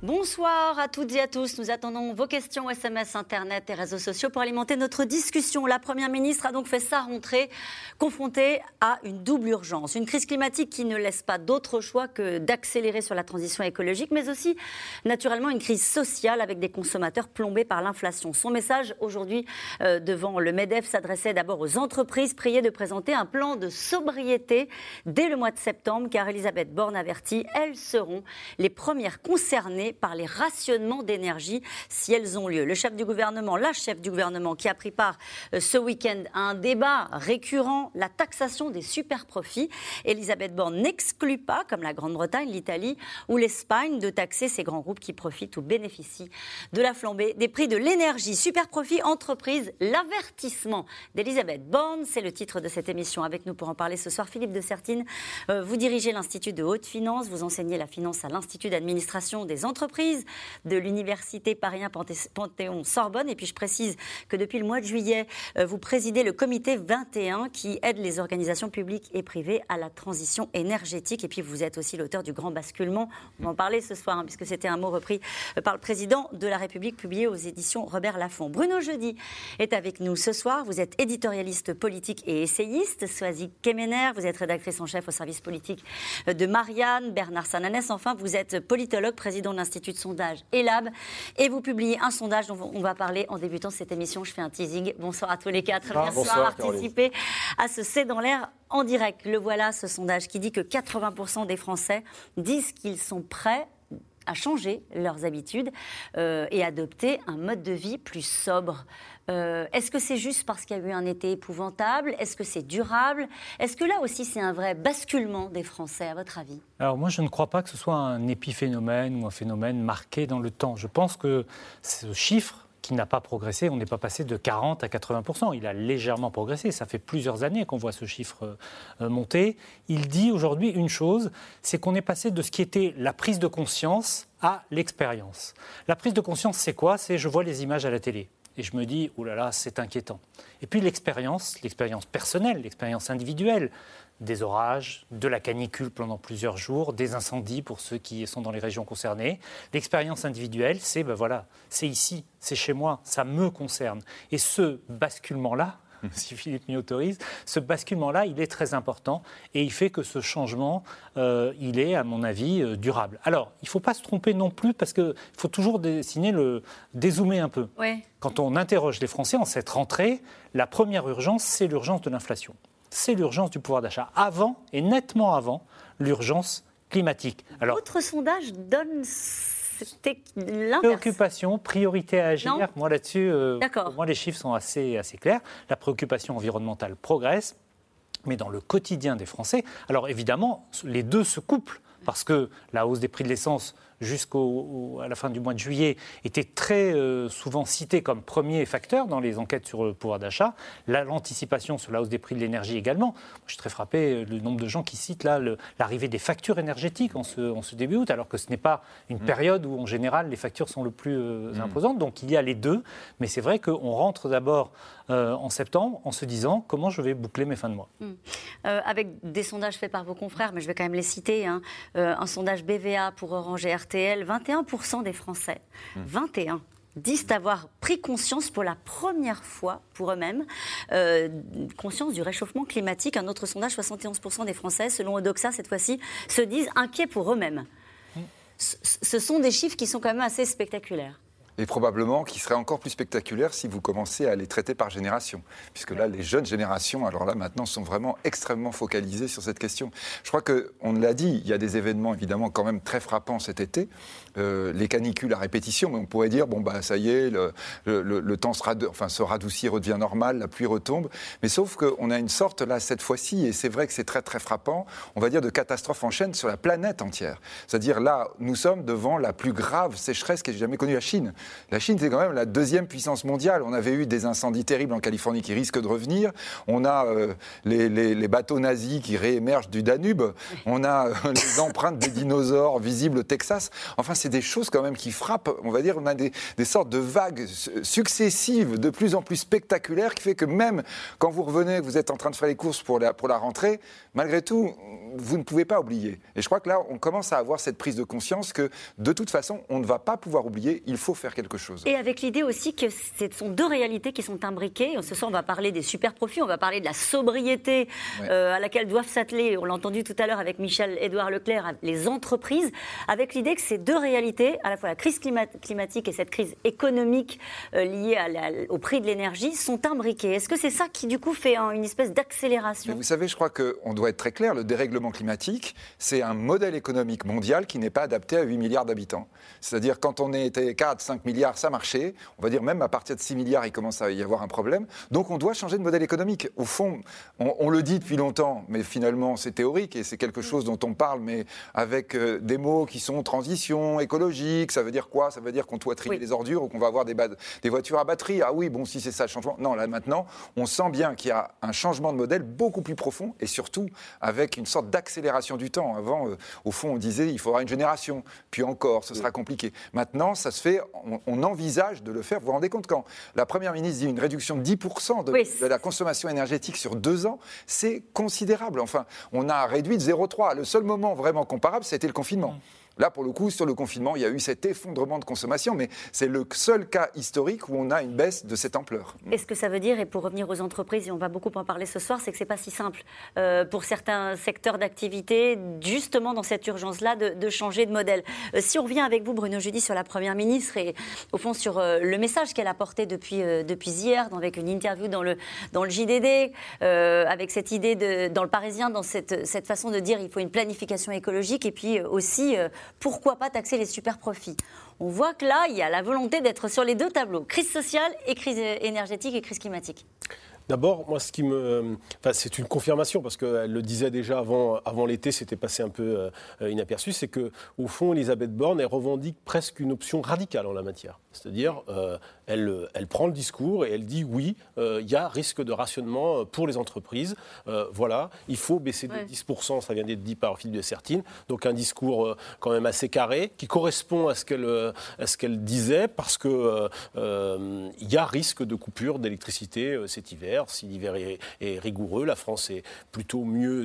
Bonsoir à toutes et à tous. Nous attendons vos questions SMS, Internet et réseaux sociaux pour alimenter notre discussion. La Première ministre a donc fait sa rentrée confrontée à une double urgence. Une crise climatique qui ne laisse pas d'autre choix que d'accélérer sur la transition écologique, mais aussi naturellement une crise sociale avec des consommateurs plombés par l'inflation. Son message aujourd'hui euh, devant le MEDEF s'adressait d'abord aux entreprises priées de présenter un plan de sobriété dès le mois de septembre, car Elisabeth Borne avertit, elles seront les premières concernées par les rationnements d'énergie si elles ont lieu. Le chef du gouvernement, la chef du gouvernement qui a pris part euh, ce week-end à un débat récurrent, la taxation des super profits. Elisabeth Borne n'exclut pas, comme la Grande-Bretagne, l'Italie ou l'Espagne, de taxer ces grands groupes qui profitent ou bénéficient de la flambée des prix de l'énergie. Super profit, entreprise, l'avertissement d'Elisabeth Borne, c'est le titre de cette émission. Avec nous pour en parler ce soir, Philippe de Sertine. Euh, vous dirigez l'Institut de haute finance, vous enseignez la finance à l'Institut d'administration des entreprises de l'Université Paris Panthéon-Sorbonne. Et puis je précise que depuis le mois de juillet, euh, vous présidez le comité 21 qui aide les organisations publiques et privées à la transition énergétique. Et puis vous êtes aussi l'auteur du Grand Basculement. On va en parler ce soir, hein, puisque c'était un mot repris euh, par le président de la République, publié aux éditions Robert Laffont. Bruno Jeudi est avec nous ce soir. Vous êtes éditorialiste politique et essayiste. Soazic Kemener, vous êtes rédactrice en chef au service politique de Marianne, Bernard Sananès. Enfin, vous êtes politologue, président de l'Institut de sondage ELAB. Et vous publiez un sondage dont on va parler en débutant cette émission. Je fais un teasing. Bonsoir à tous les quatre. Ah, Merci d'avoir participé à ce C'est dans l'air en direct. Le voilà, ce sondage qui dit que 80% des Français disent qu'ils sont prêts à changer leurs habitudes euh, et adopter un mode de vie plus sobre. Euh, est-ce que c'est juste parce qu'il y a eu un été épouvantable? Est-ce que c'est durable? Est-ce que là aussi c'est un vrai basculement des Français, à votre avis? Alors moi je ne crois pas que ce soit un épiphénomène ou un phénomène marqué dans le temps. Je pense que ce chiffre qui n'a pas progressé, on n'est pas passé de 40 à 80% Il a légèrement progressé. Ça fait plusieurs années qu'on voit ce chiffre euh, monter. Il dit aujourd'hui une chose, c'est qu'on est passé de ce qui était la prise de conscience à l'expérience. La prise de conscience, c'est quoi? C'est je vois les images à la télé et je me dis, oh là là, c'est inquiétant. Et puis l'expérience, l'expérience personnelle, l'expérience individuelle, des orages, de la canicule pendant plusieurs jours, des incendies pour ceux qui sont dans les régions concernées. L'expérience individuelle, c'est ben voilà, c'est ici, c'est chez moi, ça me concerne. Et ce basculement-là, si Philippe m'y autorise, ce basculement-là, il est très important et il fait que ce changement, euh, il est, à mon avis, euh, durable. Alors, il ne faut pas se tromper non plus parce qu'il faut toujours dessiner le, dézoomer un peu. Quand on interroge les Français en cette rentrée, la première urgence, c'est l'urgence de l'inflation. C'est l'urgence du pouvoir d'achat. Avant, et nettement avant, l'urgence climatique. Alors, Votre sondage donne Préoccupation, priorité à agir. moi là-dessus, euh, moi les chiffres sont assez, assez clairs. La préoccupation environnementale progresse, mais dans le quotidien des Français. Alors évidemment, les deux se couplent parce que la hausse des prix de l'essence jusqu'à la fin du mois de juillet était très euh, souvent cité comme premier facteur dans les enquêtes sur le pouvoir d'achat. L'anticipation sur la hausse des prix de l'énergie également. Je suis très frappé euh, le nombre de gens qui citent là l'arrivée des factures énergétiques en ce, en ce, début août, alors que ce n'est pas une mmh. période où en général les factures sont le plus euh, mmh. imposantes. Donc il y a les deux, mais c'est vrai qu'on rentre d'abord en septembre en se disant comment je vais boucler mes fins de mois. Mmh. avec des sondages faits par vos confrères, mais je vais quand même les citer. Hein. un sondage BVA pour Orange et RTL, 21% des Français, 21 hmm. disent avoir pris conscience pour la première fois pour eux-mêmes, euh, conscience du réchauffement climatique. Un autre sondage, 71% des Français, selon Odoxa cette fois-ci, se disent inquiets pour eux-mêmes. Hmm. Ce sont des chiffres qui sont quand même assez spectaculaires et probablement qui serait encore plus spectaculaire si vous commencez à les traiter par génération. Puisque là, les jeunes générations, alors là, maintenant, sont vraiment extrêmement focalisées sur cette question. Je crois qu'on l'a dit, il y a des événements évidemment quand même très frappants cet été. Euh, les canicules à répétition, mais on pourrait dire, bon, bah, ça y est, le, temps se, enfin, se radoucit, redevient normal, la pluie retombe. Mais sauf qu'on a une sorte, là, cette fois-ci, et c'est vrai que c'est très, très frappant, on va dire de catastrophe en chaîne sur la planète entière. C'est-à-dire là, nous sommes devant la plus grave sécheresse qu'ait jamais connue la Chine. La Chine, c'est quand même la deuxième puissance mondiale. On avait eu des incendies terribles en Californie qui risquent de revenir. On a euh, les, bateaux nazis qui réémergent du Danube. On a euh, les empreintes des dinosaures visibles au Texas. Enfin, c'est des choses quand même qui frappent. On va dire, on a des, sortes de vagues successives, de plus en plus spectaculaires, qui fait que même quand vous revenez, vous êtes en train de faire les courses pour la, pour la rentrée, malgré tout, vous ne pouvez pas oublier. Et je crois que là, on commence à avoir cette prise de conscience que de toute façon, on ne va pas pouvoir oublier, il faut faire quelque chose. Et avec l'idée aussi que ce sont deux réalités qui sont imbriquées. Ce soir, on va parler des super profits, on va parler de la sobriété euh, à laquelle doivent s'atteler, on l'a entendu tout à l'heure avec Michel-Édouard Leclerc, les entreprises, avec l'idée que ces deux réalités, à la fois la crise climatique et cette crise économique euh, liée au prix de l'énergie, sont imbriquées. Est-ce que c'est ça qui, du coup, fait une espèce d'accélération? Vous savez, je crois qu'on doit être très clair, le dérèglement climatique, c'est un modèle économique mondial qui n'est pas adapté à 8 milliards d'habitants. C'est-à-dire, quand on était 4, 5 milliards, ça marchait. On va dire même à partir de 6 milliards, il commence à y avoir un problème. Donc, on doit changer de modèle économique. Au fond, on, le dit depuis longtemps, mais finalement, c'est théorique et c'est quelque chose dont on parle, mais avec euh, des mots qui sont transition, écologique. Ça veut dire quoi? Ça veut dire qu'on doit trier les ordures ou qu'on va avoir des, des voitures à batterie. Ah oui, bon, si c'est ça le changement. Non, là maintenant, on sent bien qu'il y a un changement de modèle beaucoup plus profond et surtout avec une sorte d'accélération du temps. Avant, euh, au fond, on disait il faudra une génération, puis encore, ce sera compliqué. Maintenant, ça se fait, on, envisage de le faire. Vous vous rendez compte quand la Première ministre dit une réduction de 10% de, de, la consommation énergétique sur deux ans, c'est considérable. Enfin, on a réduit de 0,3. Le seul moment vraiment comparable, c'était le confinement. Là, pour le coup, sur le confinement, il y a eu cet effondrement de consommation, mais c'est le seul cas historique où on a une baisse de cette ampleur. Et ce que ça veut dire, et pour revenir aux entreprises, et on va beaucoup en parler ce soir, c'est que ce n'est pas si simple euh, pour certains secteurs d'activité, justement dans cette urgence-là, de, changer de modèle. Euh, si on revient avec vous, Bruno Jeudi, sur la Première ministre et au fond sur euh, le message qu'elle a porté depuis, hier, avec une interview dans le, JDD, avec cette idée dans le Parisien, dans cette, façon de dire il faut une planification écologique et puis aussi pourquoi pas taxer les super profits? On voit que là, il y a la volonté d'être sur les deux tableaux, crise sociale et crise énergétique et crise climatique. D'abord, moi, ce qui me. Enfin, c'est une confirmation, parce qu'elle le disait déjà avant, avant l'été, c'était passé un peu euh, inaperçu, c'est qu'au fond, Elisabeth Borne, elle revendique presque une option radicale en la matière. C'est-à-dire, euh, elle, elle, prend le discours et elle dit oui, euh, il y a risque de rationnement pour les entreprises. voilà, il faut baisser de 10%, ça vient d'être dit par Philippe de Sertine. Donc, un discours quand même assez carré, qui correspond à ce qu'elle qu'elle disait, parce qu'il il y a risque de coupure d'électricité cet hiver si l'hiver est, rigoureux, la France est plutôt mieux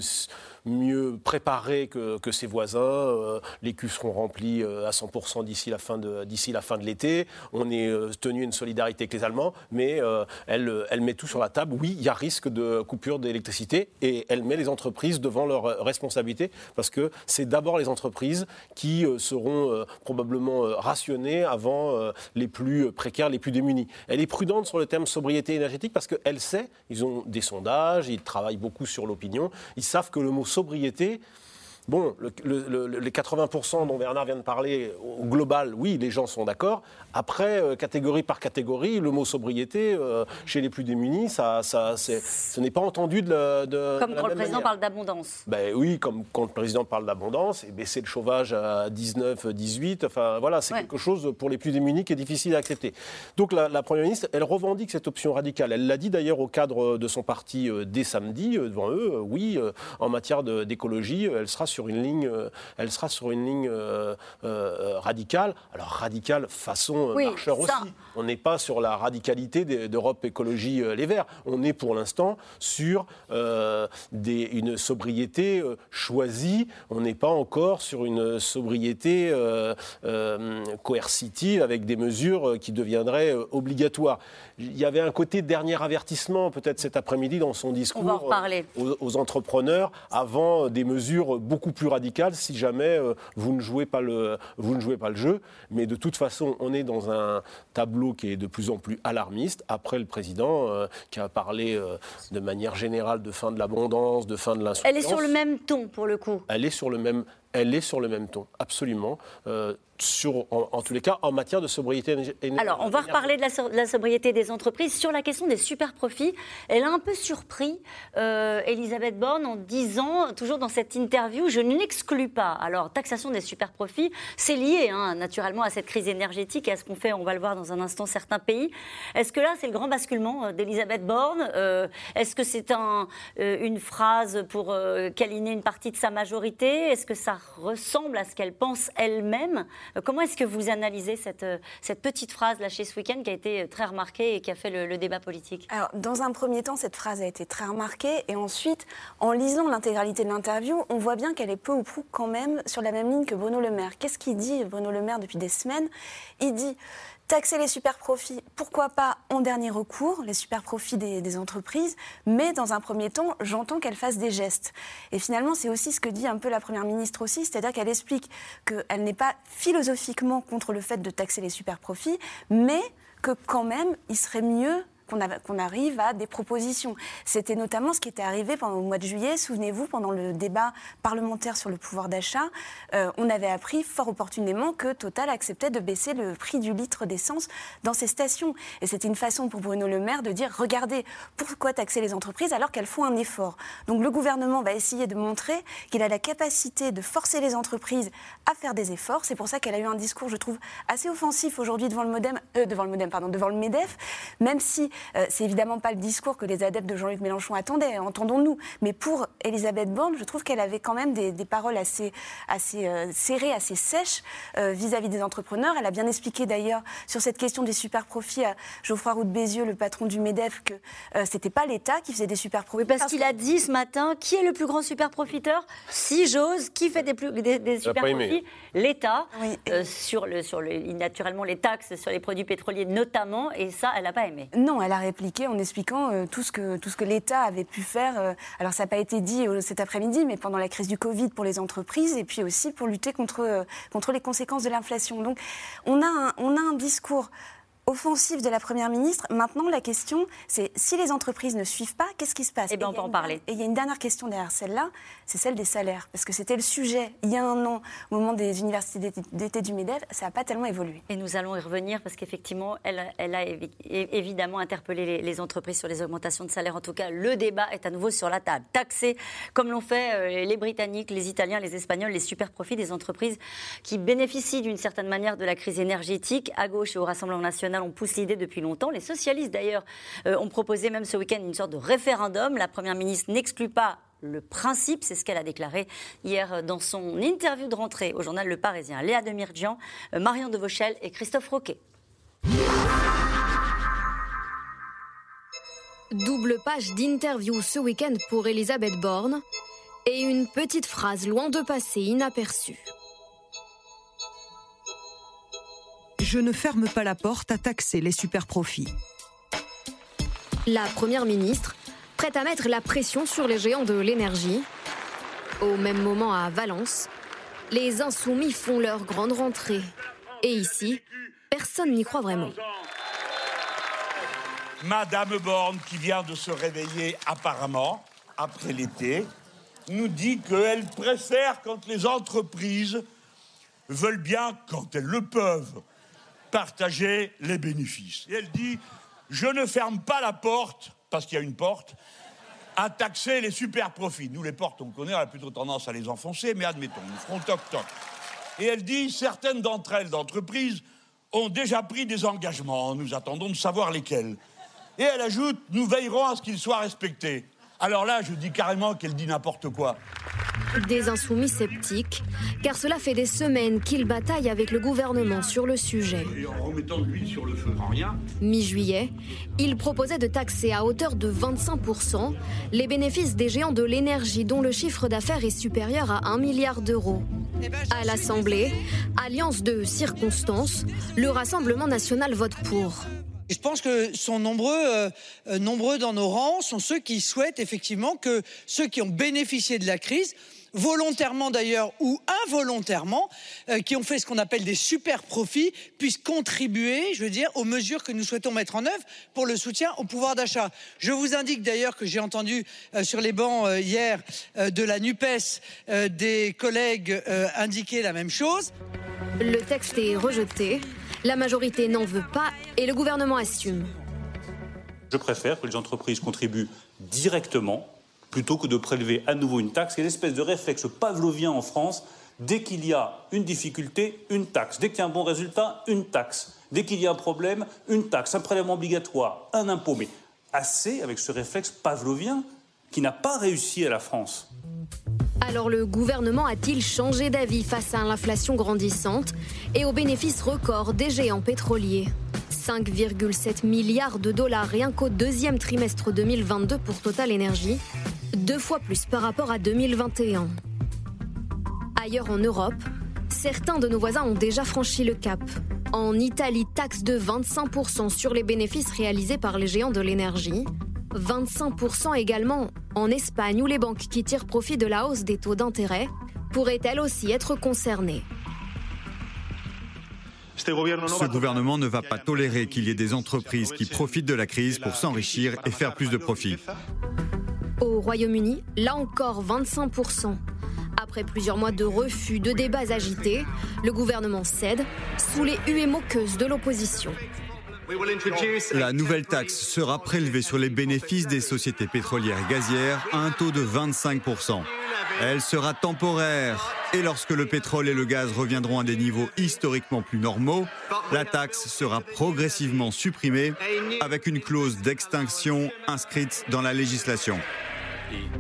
mieux préparés que, ses voisins. Euh, les cuves seront remplis euh, à 100% d'ici la fin de, d'ici la fin de l'été. On est euh, tenu une solidarité avec les Allemands, mais elle, elle met tout sur la table. Oui, il y a risque de coupure d'électricité et elle met les entreprises devant leurs responsabilités parce que c'est d'abord les entreprises qui seront probablement rationnées avant les plus précaires, les plus démunis. Elle est prudente sur le thème sobriété énergétique parce qu'elle sait, ils ont des sondages, ils travaillent beaucoup sur l'opinion, ils savent que le mot sobriété Bon, les 80% dont Bernard vient de parler, au global, oui, les gens sont d'accord. Après, euh, catégorie par catégorie, le mot sobriété, euh, chez les plus démunis, ça, ça ce n'est pas entendu de, de Comme quand le président parle d'abondance. Ben oui, comme quand le président parle d'abondance, et baisser le chauffage à 19, 18, enfin voilà, c'est quelque chose pour les plus démunis qui est difficile à accepter. Donc la, Première ministre, elle revendique cette option radicale. Elle l'a dit d'ailleurs au cadre de son parti euh, dès samedi, devant eux, oui, en matière d'écologie, elle sera sur une ligne, euh, elle sera sur une ligne euh, euh, radicale. Alors radicale façon marcheur aussi. On n'est pas sur la radicalité d'Europe Écologie Les Verts. On est pour l'instant sur des, une sobriété choisie. On n'est pas encore sur une sobriété coercitive avec des mesures qui deviendraient obligatoires. Il y avait un côté dernier avertissement peut-être cet après-midi dans son discours aux, aux, entrepreneurs avant des mesures beaucoup plus radicales si jamais euh, vous, ne jouez pas le, vous ne jouez pas le jeu. Mais de toute façon, on est dans un tableau qui est de plus en plus alarmiste. Après le président euh, qui a parlé euh, de manière générale de fin de l'abondance, de fin de l'insuffisance. Elle est sur le même ton pour le coup. Elle est sur le même elle est sur le même ton, absolument. Euh, sur, en, tous les cas, en matière de sobriété énergétique. Alors, on va reparler de la, sobriété des entreprises. Sur la question des super profits, elle a un peu surpris euh, Elisabeth Borne en disant, toujours dans cette interview, je n'exclus pas. Alors, taxation des super profits, c'est lié hein, naturellement à cette crise énergétique et à ce qu'on fait, on va le voir dans un instant, certains pays. Est-ce que là, c'est le grand basculement euh, d'Elisabeth Borne euh, Est-ce que c'est un, une phrase pour câliner une partie de sa majorité? Est-ce que ça ressemble à ce qu'elle pense elle-même euh, comment est-ce que vous analysez cette, euh, cette petite phrase lâchée ce week-end qui a été très remarquée et qui a fait le, débat politique? Alors, dans un premier temps, cette phrase a été très remarquée. Et ensuite, en lisant l'intégralité de l'interview, on voit bien qu'elle est peu ou prou quand même sur la même ligne que Bruno Le Maire. Qu'est-ce qu'il dit, Bruno Le Maire, depuis des semaines? Il dit Taxer les super profits, pourquoi pas en dernier recours, les super profits des, entreprises, mais dans un premier temps, j'entends qu'elle fasse des gestes. Et finalement, c'est aussi ce que dit un peu la Première ministre aussi, c'est-à-dire qu'elle explique qu'elle n'est pas philosophiquement contre le fait de taxer les super profits, mais que quand même, il serait mieux qu'on arrive à des propositions. C'était notamment ce qui était arrivé pendant le mois de juillet. Souvenez-vous, pendant le débat parlementaire sur le pouvoir d'achat, euh, on avait appris fort opportunément que Total acceptait de baisser le prix du litre d'essence dans ses stations. Et c'était une façon pour Bruno Le Maire de dire regardez, pourquoi taxer les entreprises alors qu'elles font un effort? Donc le gouvernement va essayer de montrer qu'il a la capacité de forcer les entreprises à faire des efforts. C'est pour ça qu'elle a eu un discours, je trouve, assez offensif aujourd'hui devant le Modem, euh, devant le Modem, pardon, devant le Medef, même si euh, c'est évidemment pas le discours que les adeptes de Jean-Luc Mélenchon attendaient, entendons-nous. Mais pour Elisabeth Borne, je trouve qu'elle avait quand même des, paroles assez, assez euh, serrées, assez sèches euh, vis-à-vis des entrepreneurs. Elle a bien expliqué d'ailleurs sur cette question des super profits à Geoffroy Roux de Bézieux, le patron du MEDEF, que c'était pas l'État qui faisait des super profits. Parce, qu'il a dit ce matin qui est le plus grand super profiteur Si j'ose, qui fait des, plus, des, super profits L'État, sur, le, sur le, naturellement les taxes sur les produits pétroliers notamment, et ça, elle n'a pas aimé. Non, elle a répliqué en expliquant euh, tout ce que, tout ce que l'État avait pu faire. Euh, alors, ça n'a pas été dit euh, cet après-midi, mais pendant la crise du Covid pour les entreprises et puis aussi pour lutter contre, contre les conséquences de l'inflation. Donc, on a on a un discours offensive de la Première ministre. Maintenant, la question, c'est si les entreprises ne suivent pas, qu'est-ce qui se passe Eh bien, on peut en parler. Et il y a une dernière question derrière celle-là, c'est celle des salaires. Parce que c'était le sujet il y a un an, au moment des universités d'été du MEDEF, ça n'a pas tellement évolué. Et nous allons y revenir parce qu'effectivement, elle, elle, a évidemment interpellé les, entreprises sur les augmentations de salaire. En tout cas, le débat est à nouveau sur la table. Taxer, comme l'ont fait euh, les Britanniques, les Italiens, les Espagnols, les super profits des entreprises qui bénéficient d'une certaine manière de la crise énergétique à gauche et au Rassemblement national on pousse l'idée depuis longtemps. Les socialistes, d'ailleurs, euh, ont proposé même ce week-end une sorte de référendum. La Première ministre n'exclut pas le principe, c'est ce qu'elle a déclaré hier dans son interview de rentrée au journal Le Parisien. Léa Demirjian, euh, Marion de Vauchel et Christophe Roquet. Double page d'interview ce week-end pour Elisabeth Borne et une petite phrase loin de passer inaperçue. Je ne ferme pas la porte à taxer les super profits. La Première ministre, prête à mettre la pression sur les géants de l'énergie. Au même moment à Valence, les insoumis font leur grande rentrée. Et ici, personne n'y croit vraiment. Madame Borne, qui vient de se réveiller apparemment après l'été, nous dit qu'elle préfère quand les entreprises veulent bien, quand elles le peuvent, partager les bénéfices. Et elle dit, je ne ferme pas la porte, parce qu'il y a une porte, à taxer les super profits. Nous, les portes, on connaît, on a plutôt tendance à les enfoncer, mais admettons, nous ferons toc-toc. Et elle dit, certaines d'entre elles, d'entreprises, ont déjà pris des engagements. Nous attendons de savoir lesquels. Et elle ajoute, nous veillerons à ce qu'ils soient respectés. Alors là, je dis carrément qu'elle dit n'importe quoi. Des insoumis sceptiques, car cela fait des semaines qu'ils bataillent avec le gouvernement sur le sujet. Mi-juillet, ils proposaient de taxer à hauteur de 25% les bénéfices des géants de l'énergie dont le chiffre d'affaires est supérieur à 1 milliard d'euros. À l'Assemblée, alliance de circonstances, le Rassemblement national vote pour. Je pense que sont nombreux, euh, euh, nombreux dans nos rangs sont ceux qui souhaitent effectivement que ceux qui ont bénéficié de la crise volontairement d'ailleurs ou involontairement, euh, qui ont fait ce qu'on appelle des super profits, puissent contribuer, je veux dire, aux mesures que nous souhaitons mettre en œuvre pour le soutien au pouvoir d'achat. Je vous indique d'ailleurs que j'ai entendu sur les bancs hier de la NUPES des collègues indiquer la même chose. Le texte est rejeté, la majorité n'en veut pas et le gouvernement assume. Je préfère que les entreprises contribuent directement plutôt que de prélever à nouveau une taxe. Il y a une espèce de réflexe pavlovien en France. Dès qu'il y a une difficulté, une taxe. Dès qu'il y a un bon résultat, une taxe. Dès qu'il y a un problème, une taxe, un prélèvement obligatoire, un impôt. Mais assez avec ce réflexe pavlovien qui n'a pas réussi à la France. Alors le gouvernement a-t-il changé d'avis face à l'inflation grandissante et aux bénéfices records des géants pétroliers? 5,7 milliards de dollars rien qu'au deuxième trimestre 2022 pour Total Energy, deux fois plus par rapport à 2021. Ailleurs en Europe, certains de nos voisins ont déjà franchi le cap. En Italie, taxe de 25% sur les bénéfices réalisés par les géants de l'énergie. 25% également en Espagne où les banques qui tirent profit de la hausse des taux d'intérêt pourraient elles aussi être concernées. Ce gouvernement ne va pas tolérer qu'il y ait des entreprises qui profitent de la crise pour s'enrichir et faire plus de profits. Au Royaume-Uni, là encore 25%. Après plusieurs mois de refus, de débats agités, le gouvernement cède sous les huées moqueuses de l'opposition. La nouvelle taxe sera prélevée sur les bénéfices des sociétés pétrolières et gazières à un taux de 25%. Elle sera temporaire et lorsque le pétrole et le gaz reviendront à des niveaux historiquement plus normaux, la taxe sera progressivement supprimée avec une clause d'extinction inscrite dans la législation.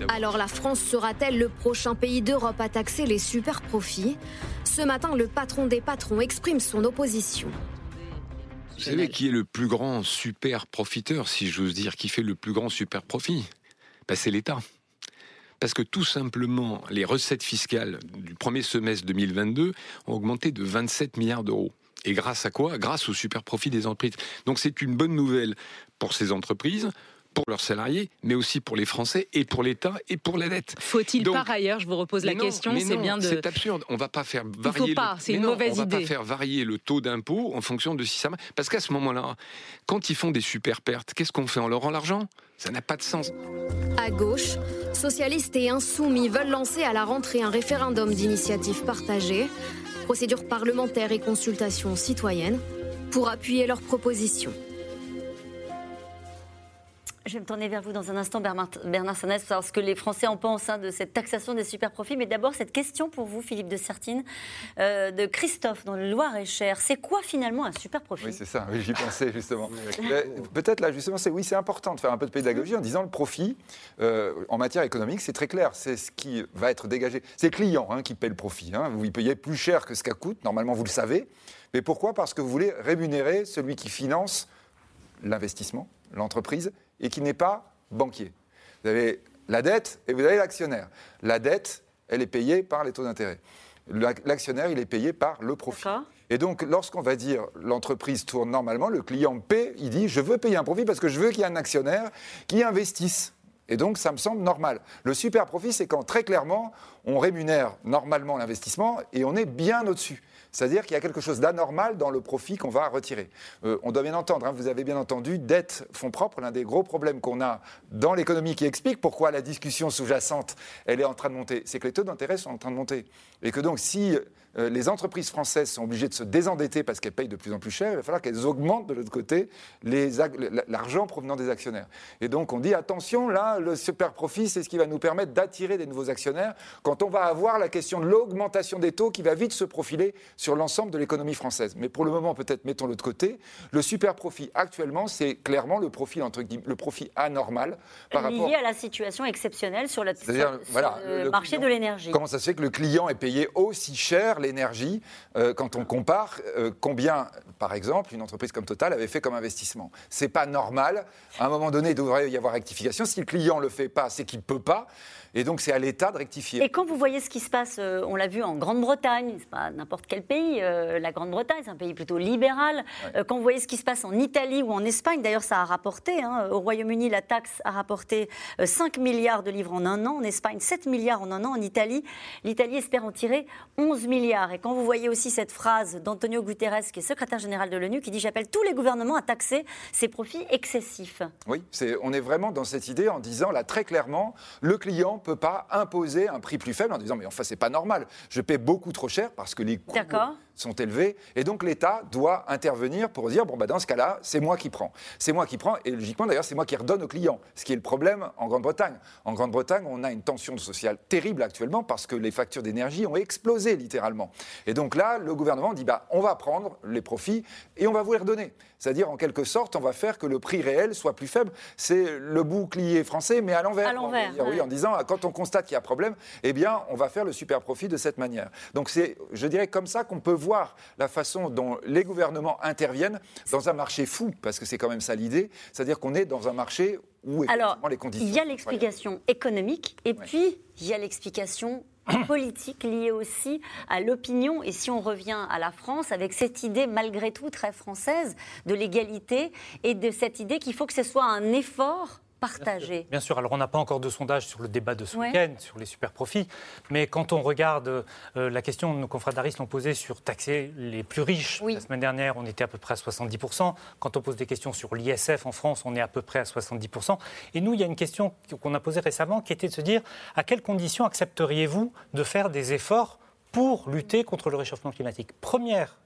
Alors la France sera-t-elle le prochain pays d'Europe à taxer les super profits Ce matin, le patron des patrons exprime son opposition. Vous savez qui est le plus grand super profiteur, si j'ose dire, qui fait le plus grand super profit? Ben, C'est l'État. Parce que tout simplement, les recettes fiscales du premier semestre 2022 ont augmenté de 27 milliards d'euros. Et grâce à quoi? Grâce au super profit des entreprises. Donc c'est une bonne nouvelle pour ces entreprises, pour leurs salariés, mais aussi pour les Français et pour l'État et pour la dette. Faut-il par ailleurs, je vous repose la question, c'est bien de. C'est absurde. On va pas faire varier. Il faut pas. C'est une mauvaise idée. On va pas faire varier le taux d'impôt en fonction de si ça. Parce qu'à ce moment-là, quand ils font des super pertes, qu'est-ce qu'on fait? On leur rend l'argent? Ça n'a pas de sens. À gauche, socialistes et insoumis veulent lancer à la rentrée un référendum d'initiative partagée, procédure parlementaire et consultation citoyenne, pour appuyer leurs propositions. Je vais me tourner vers vous dans un instant, Bernard, Bernard Sanès, parce que les Français en pensent hein, de cette taxation des super profits. Mais d'abord, cette question pour vous, Philippe de Sertine, euh, de Christophe, dans le Loir-et-Cher. C'est quoi finalement un super profit Oui, c'est ça, oui, j'y pensais justement. Peut-être là, justement, c'est oui, c'est important de faire un peu de pédagogie en disant le profit, euh, en matière économique, c'est très clair. C'est ce qui va être dégagé. C'est le client hein, qui paie le profit. Hein. Vous y payez plus cher que ce qu'elle coûte, normalement, vous le savez. Mais pourquoi? Parce que vous voulez rémunérer celui qui finance l'investissement, l'entreprise, et qui n'est pas banquier. Vous avez la dette et vous avez l'actionnaire. La dette, elle est payée par les taux d'intérêt. L'actionnaire, il est payé par le profit. Et donc, lorsqu'on va dire l'entreprise tourne normalement, le client paie, il dit je veux payer un profit parce que je veux qu'il y ait un actionnaire qui investisse. Et donc, ça me semble normal. Le super profit, c'est quand très clairement, on rémunère normalement l'investissement et on est bien au-dessus. C'est-à-dire qu'il y a quelque chose d'anormal dans le profit qu'on va retirer. Euh, on doit bien entendre, hein, vous avez bien entendu, dette, fonds propres, l'un des gros problèmes qu'on a dans l'économie qui explique pourquoi la discussion sous-jacente, elle est en train de monter, c'est que les taux d'intérêt sont en train de monter. Et que donc, si euh, les entreprises françaises sont obligées de se désendetter parce qu'elles payent de plus en plus cher, il va falloir qu'elles augmentent de l'autre côté l'argent provenant des actionnaires. Et donc on dit attention, là, le super profit, c'est ce qui va nous permettre d'attirer des nouveaux actionnaires quand on va avoir la question de l'augmentation des taux qui va vite se profiler sur l'ensemble de l'économie française. Mais pour le moment, peut-être mettons-le de côté. Le super profit actuellement, c'est clairement le profit, entre le profit anormal par Lié rapport à la situation exceptionnelle sur, la, le, marché de l'énergie. Comment ça se fait que le client est payé aussi cher l'énergie euh, quand on compare euh, combien par exemple, une entreprise comme Total avait fait comme investissement. C'est pas normal. À un moment donné, il devrait y avoir rectification. Si le client le fait pas, c'est qu'il peut pas. Et donc, c'est à l'État de rectifier. Et quand vous voyez ce qui se passe, euh, on l'a vu en Grande-Bretagne, c'est pas n'importe quel pays, euh, la Grande-Bretagne, c'est un pays plutôt libéral. Euh, quand vous voyez ce qui se passe en Italie ou en Espagne, d'ailleurs, ça a rapporté. hein, au Royaume-Uni, la taxe a rapporté euh, 5 milliards de livres en un an. En Espagne, 7 milliards en un an. En Italie, l'Italie espère en tirer 11 milliards. Et quand vous voyez aussi cette phrase d'Antonio Guterres, qui est secrétaire général de l'ONU, qui dit J'appelle tous les gouvernements à taxer ces profits excessifs. Oui, c'est- on est vraiment dans cette idée en disant là très clairement, le client ne peut pas imposer un prix plus faible en disant mais enfin c'est pas normal, je paie beaucoup trop cher parce que les coûts. Sont élevés et donc l'État doit intervenir pour dire bon bah dans ce cas-là c'est moi qui prends, c'est moi qui prends et logiquement d'ailleurs c'est moi qui redonne au client, ce qui est le problème en Grande-Bretagne. En Grande-Bretagne on a une tension sociale terrible actuellement parce que les factures d'énergie ont explosé littéralement et donc là le gouvernement dit bah on va prendre les profits et on va vous les redonner. C'est-à-dire, en quelque sorte, on va faire que le prix réel soit plus faible. C'est le bouclier français, mais à l'envers. À l'envers, Oui, ouais. en disant, ah, quand on constate qu'il y a problème, eh bien, on va faire le super profit de cette manière. Donc, c'est, je dirais, comme ça qu'on peut voir la façon dont les gouvernements interviennent dans un marché fou, parce que c'est quand même ça l'idée. C'est-à-dire qu'on est dans un marché où, Alors, les conditions. il y a l'explication économique et puis il y a l'explication politique liée aussi à l'opinion. Et si on revient à la France avec cette idée malgré tout très française de l'égalité et de cette idée qu'il faut que ce soit un effort partagé. Bien sûr, alors on n'a pas encore de sondage sur le débat de ce Ouais. week-end, sur les super profits, mais quand on regarde euh, la question, nos confrères d'Aris l'ont posée sur taxer les plus riches. La semaine dernière, on était à peu près à 70%. Quand on pose des questions sur l'ISF en France, on est à peu près à 70%. Et nous, il y a une question qu'on a posée récemment qui était de se dire à quelles conditions accepteriez-vous de faire des efforts pour lutter contre le réchauffement climatique? Première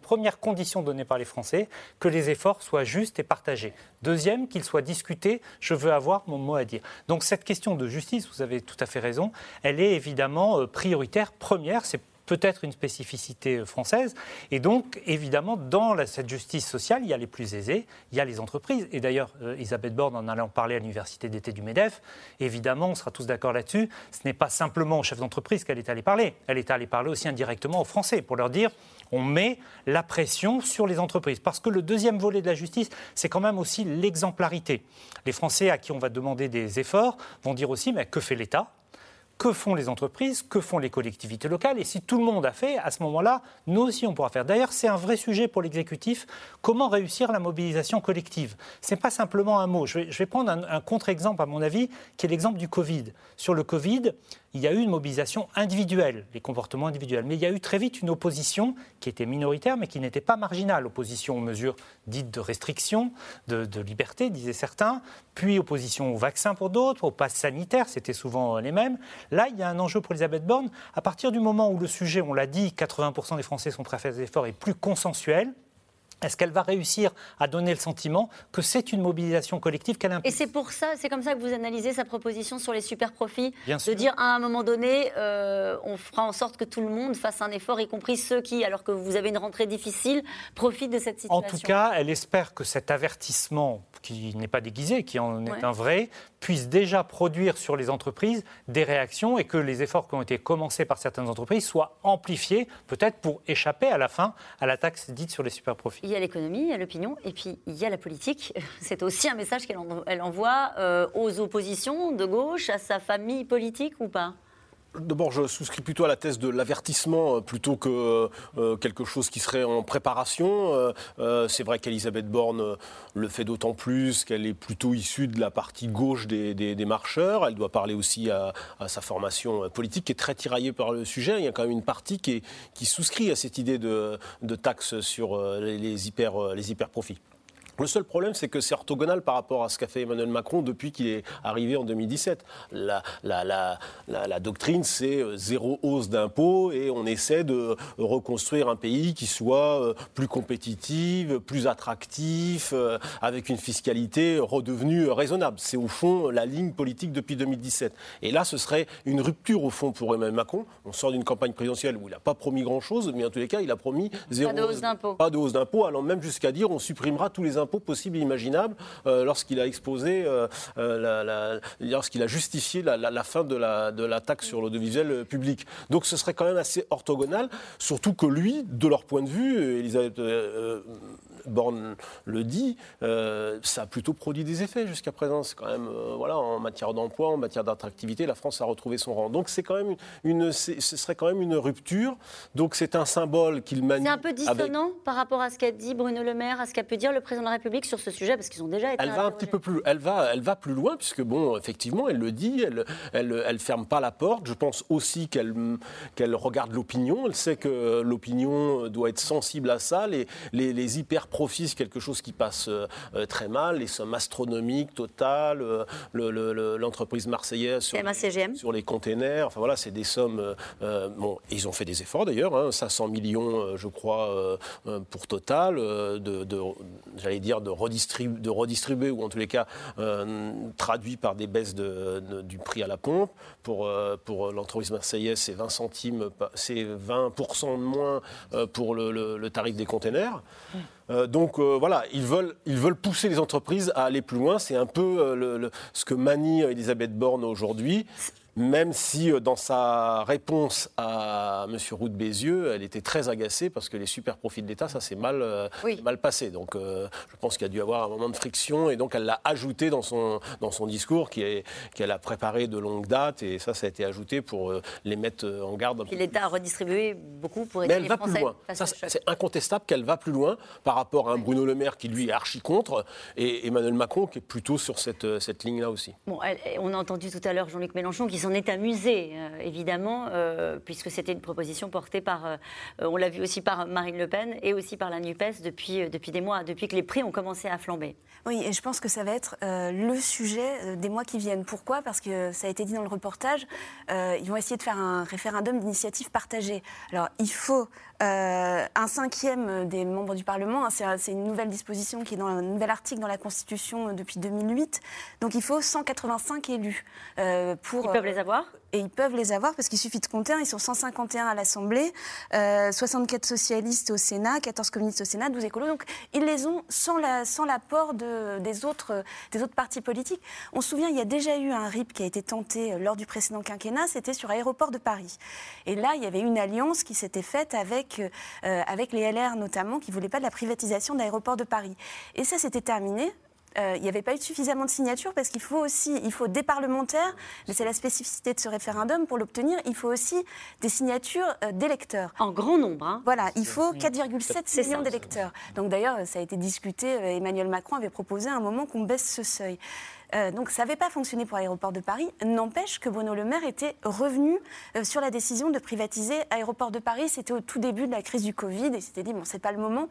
première condition donnée par les Français, que les efforts soient justes et partagés. Deuxième, qu'ils soient discutés, je veux avoir mon mot à dire. Donc cette question de justice, vous avez tout à fait raison, elle est évidemment euh, prioritaire. Première, c'est peut-être une spécificité euh, française. Et donc, évidemment, dans cette justice sociale, il y a les plus aisés, il y a les entreprises. Et d'ailleurs, euh, Elisabeth Borne en allant parler à l'université d'été du MEDEF, évidemment, on sera tous d'accord là-dessus, ce n'est pas simplement aux chefs d'entreprise qu'elle est allée parler. Elle est allée parler aussi indirectement aux Français pour leur dire on met la pression sur les entreprises. Parce que le deuxième volet de la justice, c'est quand même aussi l'exemplarité. Les Français à qui on va demander des efforts vont dire aussi mais que fait l'État? Que font les entreprises, que font les collectivités locales? Et si tout le monde a fait, à ce moment-là, nous aussi, on pourra faire. D'ailleurs, c'est un vrai sujet pour l'exécutif. Comment réussir la mobilisation collective? Ce n'est pas simplement un mot. Je vais, prendre un, un contre-exemple, à mon avis, qui est l'exemple du Covid. Sur le Covid, il y a eu une mobilisation individuelle, les comportements individuels. Mais il y a eu très vite une opposition qui était minoritaire, mais qui n'était pas marginale. Opposition aux mesures dites de restriction, de, liberté, disaient certains, puis opposition aux vaccins pour d'autres, aux passes sanitaires, c'était souvent euh, les mêmes. Là, il y a un enjeu pour Elisabeth Borne. À partir du moment où le sujet, on l'a dit, 80% des Français sont prêts à faire des efforts, est plus consensuel, est-ce qu'elle va réussir à donner le sentiment que c'est une mobilisation collective qu'elle Et implique c'est pour ça, c'est comme ça que vous analysez sa proposition sur les super profits, Bien de sûr. dire à un moment donné, euh, on fera en sorte que tout le monde fasse un effort, y compris ceux qui, alors que vous avez une rentrée difficile, profitent de cette En situation. tout cas, elle espère que cet avertissement, qui n'est pas déguisé, qui en est Ouais. un vrai, puisse déjà produire sur les entreprises des réactions et que les efforts qui ont été commencés par certaines entreprises soient amplifiés, peut-être pour échapper à la fin à la taxe dite sur les super-profits. Il y a l'économie, il y a l'opinion, et puis il y a la politique. C'est aussi un message qu'elle en- elle envoie euh, aux oppositions de gauche, à sa famille politique ou pas? D'abord, je souscris plutôt à la thèse de l'avertissement euh, plutôt que euh, quelque chose qui serait en préparation. Euh, euh, c'est vrai qu'Elisabeth Borne euh, le fait d'autant plus qu'elle est plutôt issue de la partie gauche des, marcheurs. Elle doit parler aussi à, sa formation euh, politique qui est très tiraillée par le sujet. Il y a quand même une partie qui, souscrit à cette idée de, de taxe sur euh, les, les hyper, euh. Le seul problème, c'est que c'est orthogonal par rapport à ce qu'a fait Emmanuel Macron depuis qu'il est arrivé en 2017. La, la- la- la- la doctrine, c'est euh, zéro hausse d'impôts et on essaie de reconstruire un pays qui soit euh, plus compétitif, plus attractif, euh, avec une fiscalité redevenue raisonnable. C'est au fond la ligne politique depuis 2017. Et là, ce serait une rupture au fond pour Emmanuel Macron. On sort d'une campagne présidentielle où il n'a pas promis grand-chose, mais en tous les cas, il a promis zéro de hausse d'impôts. pas de hausse d'impôts, allant même jusqu'à dire on supprimera tous les impôts impôts possibles et imaginables euh, lorsqu'il a exposé, euh, euh, lorsqu'il a justifié la, fin de la, de la taxe sur l'audiovisuel public. Donc ce serait quand même assez orthogonal, surtout que lui, de leur point de vue, Elisabeth Borne le dit, ça a plutôt produit des effets jusqu'à présent. C'est quand même, voilà, en matière d'emploi, en matière d'attractivité, la France a retrouvé son rang. Donc c'est quand même une, ce serait quand même une rupture. Donc c'est un symbole qu'il manie. C'est un peu dissonant par rapport à ce qu'a dit Bruno Le Maire, à ce qu'a pu dire le président de la République sur ce sujet, parce qu'ils ont déjà été. Elle va un petit peu plus, elle va, elle va plus loin puisque bon, effectivement, elle le dit, elle, elle, elle ferme pas la porte. Je pense aussi qu'elle, qu'elle regarde l'opinion. Elle sait que l'opinion doit être sensible à ça. Les, les, les hyper profit, c'est quelque chose qui passe euh, euh, très mal, les sommes astronomiques totales, euh, l'entreprise marseillaise sur, les, sur les containers, enfin voilà, c'est des sommes. bon, ils ont fait des efforts d'ailleurs, 500 hein, millions, je crois, pour Total, de, j'allais dire de, redistribuer, de redistribuer, ou en tous les cas traduit par des baisses de, du prix à la pompe. Pour, pour l'entreprise marseillaise, c'est 20 centimes, c'est 20% de moins pour le, tarif des containers. Euh, donc euh, voilà, ils veulent, ils veulent pousser les entreprises à aller plus loin. C'est un peu euh, ce que manie Elisabeth Borne aujourd'hui même si euh, dans sa réponse à M. Roux de Bézieux, elle était très agacée parce que les super profits de l'État, ça s'est mal, euh, mal passé. Donc euh, je pense qu'il y a dû avoir un moment de friction et donc elle l'a ajouté dans son, dans son discours qu'elle a préparé de longue date et ça, ça a été ajouté pour les mettre en garde. L'État a redistribué beaucoup pour aider Mais elle va plus loin. C'est incontestable qu'elle va plus loin par rapport à un Bruno Le Maire qui lui est archi contre et Emmanuel Macron qui est plutôt sur cette, cette ligne-là aussi. Bon, on a entendu tout à l'heure Jean-Luc Mélenchon qui s'en est amusé, euh, évidemment, euh, puisque c'était une proposition portée par, euh, on l'a vu aussi par Marine Le Pen et aussi par la NUPES depuis, depuis des mois, depuis que les prix ont commencé à flamber. Oui, et je pense que ça va être le sujet des mois qui viennent. Pourquoi? Parce que ça a été dit dans le reportage, ils vont essayer de faire un référendum d'initiative partagée. Alors, il faut un cinquième des membres du Parlement. Hein, c'est une nouvelle disposition qui est dans un nouvel article dans la Constitution depuis 2008. Donc il faut 185 élus pour. Ils peuvent les avoir? et ils peuvent les avoir parce qu'il suffit de compter. Ils sont 151 à l'Assemblée, 64 socialistes au Sénat, 14 communistes au Sénat, 12 écolos. Donc ils les ont sans l'apport la, des, autres, des autres partis politiques. On se souvient, il y a déjà eu un RIP qui a été tenté lors du précédent quinquennat, c'était sur Aéroport de Paris. Et là, il y avait une alliance qui s'était faite avec, euh, avec les LR notamment, qui ne voulaient pas de la privatisation d'Aéroport de Paris. Et ça, s'était terminé euh, il n'y avait pas eu suffisamment de signatures parce qu'il faut aussi, il faut des parlementaires, mais c'est la spécificité de ce référendum. Pour l'obtenir, il faut aussi des signatures euh, d'électeurs. En grand nombre. Hein. Voilà, il faut 4,7 millions d'électeurs. Donc d'ailleurs, ça a été discuté, Emmanuel Macron avait proposé à un moment qu'on baisse ce seuil. Donc ça n'avait pas fonctionné pour l'aéroport de Paris. N'empêche que Bruno Le Maire était revenu sur la décision de privatiser l'aéroport de Paris. C'était au tout début de la crise du Covid et s'était dit, bon, c'est pas le moment.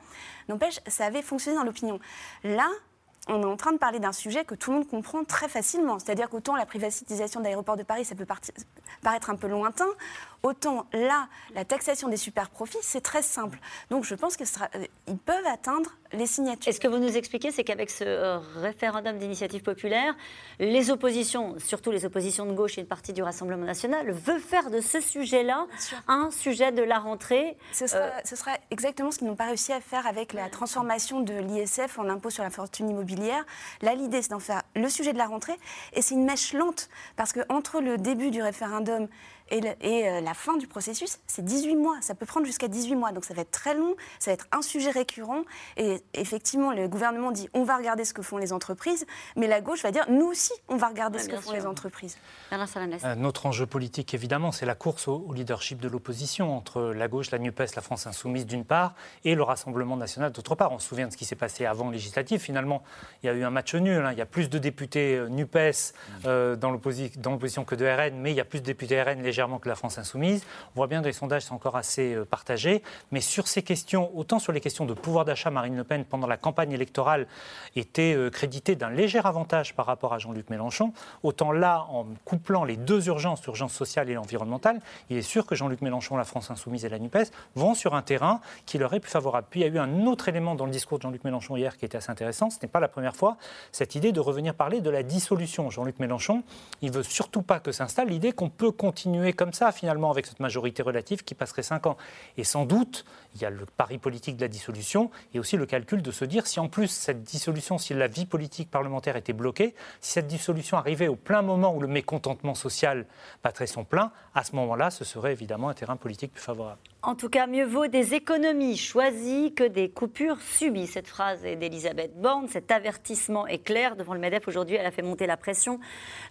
N'empêche, ça avait fonctionné dans l'opinion. Là, on est en train de parler d'un sujet que tout le monde comprend très facilement. C'est-à-dire qu'autant la privatisation de l'aéroport de Paris, ça peut paraître un peu lointain, autant là, la taxation des super profits, c'est très simple. Donc je pense qu'ils euh, peuvent atteindre les signatures. Et ce que vous nous expliquez, c'est qu'avec ce euh, référendum d'initiative populaire, les oppositions, surtout les oppositions de gauche et une partie du Rassemblement national, veulent faire de ce sujet-là un sujet de la rentrée. Ce sera, euh, ce sera exactement ce qu'ils n'ont pas réussi à faire avec la transformation de l'ISF en impôt sur la fortune immobilière Là, l'idée, c'est d'en faire le sujet de la rentrée. Et c'est une mèche lente, parce qu'entre le début du référendum et, euh, la fin du processus, c'est 18 mois. Ça peut prendre jusqu'à 18 mois. Donc ça va être très long, ça va être un sujet récurrent. Et effectivement, le gouvernement dit on va regarder ce que font les entreprises, mais la gauche va dire nous aussi, on va regarder ce que font les entreprises. Euh, notre enjeu politique, évidemment, c'est la course au, leadership de l'opposition entre la gauche, la NUPES, la France Insoumise d'une part, et le Rassemblement national d'autre part. On se souvient de ce qui s'est passé avant législative. Finalement, il y a eu un match nul. Hein. Il y a plus de députés euh, NUPES dans l'opposition que de RN, mais il y a plus de députés RN légèrement que la France insoumise. On voit bien que les sondages sont encore assez euh, partagés. Mais sur ces questions, autant sur les questions de pouvoir d'achat, Marine Le Pen, pendant la campagne électorale, était euh, créditée d'un léger avantage par rapport à Jean-Luc Mélenchon, autant là, en couplant les deux urgences, l'urgence sociale et environnementale, il est sûr que Jean-Luc Mélenchon, la France insoumise et la NUPES vont sur un terrain qui leur est plus favorable. Puis il y a eu un autre élément dans le discours de Jean-Luc Mélenchon hier qui était assez intéressant. Ce n'est pas la première fois, cette idée de revenir parler de la dissolution. Jean-Luc Mélenchon, il veut surtout pas que s'installe l'idée qu'on peut continuer comme ça, finalement, avec cette majorité relative qui passerait 5 ans. Et sans doute, il y a le pari politique de la dissolution et aussi le calcul de se dire si en plus cette dissolution, si la vie politique parlementaire était bloquée, si cette dissolution arrivait au plein moment où le mécontentement social battrait son plein, à ce moment-là, ce serait évidemment un terrain politique plus favorable. En tout cas, mieux vaut des économies choisies que des coupures subies. Cette phrase est d'Elisabeth Borne. Cet avertissement est clair. Devant le MEDEF aujourd'hui, elle a fait monter la pression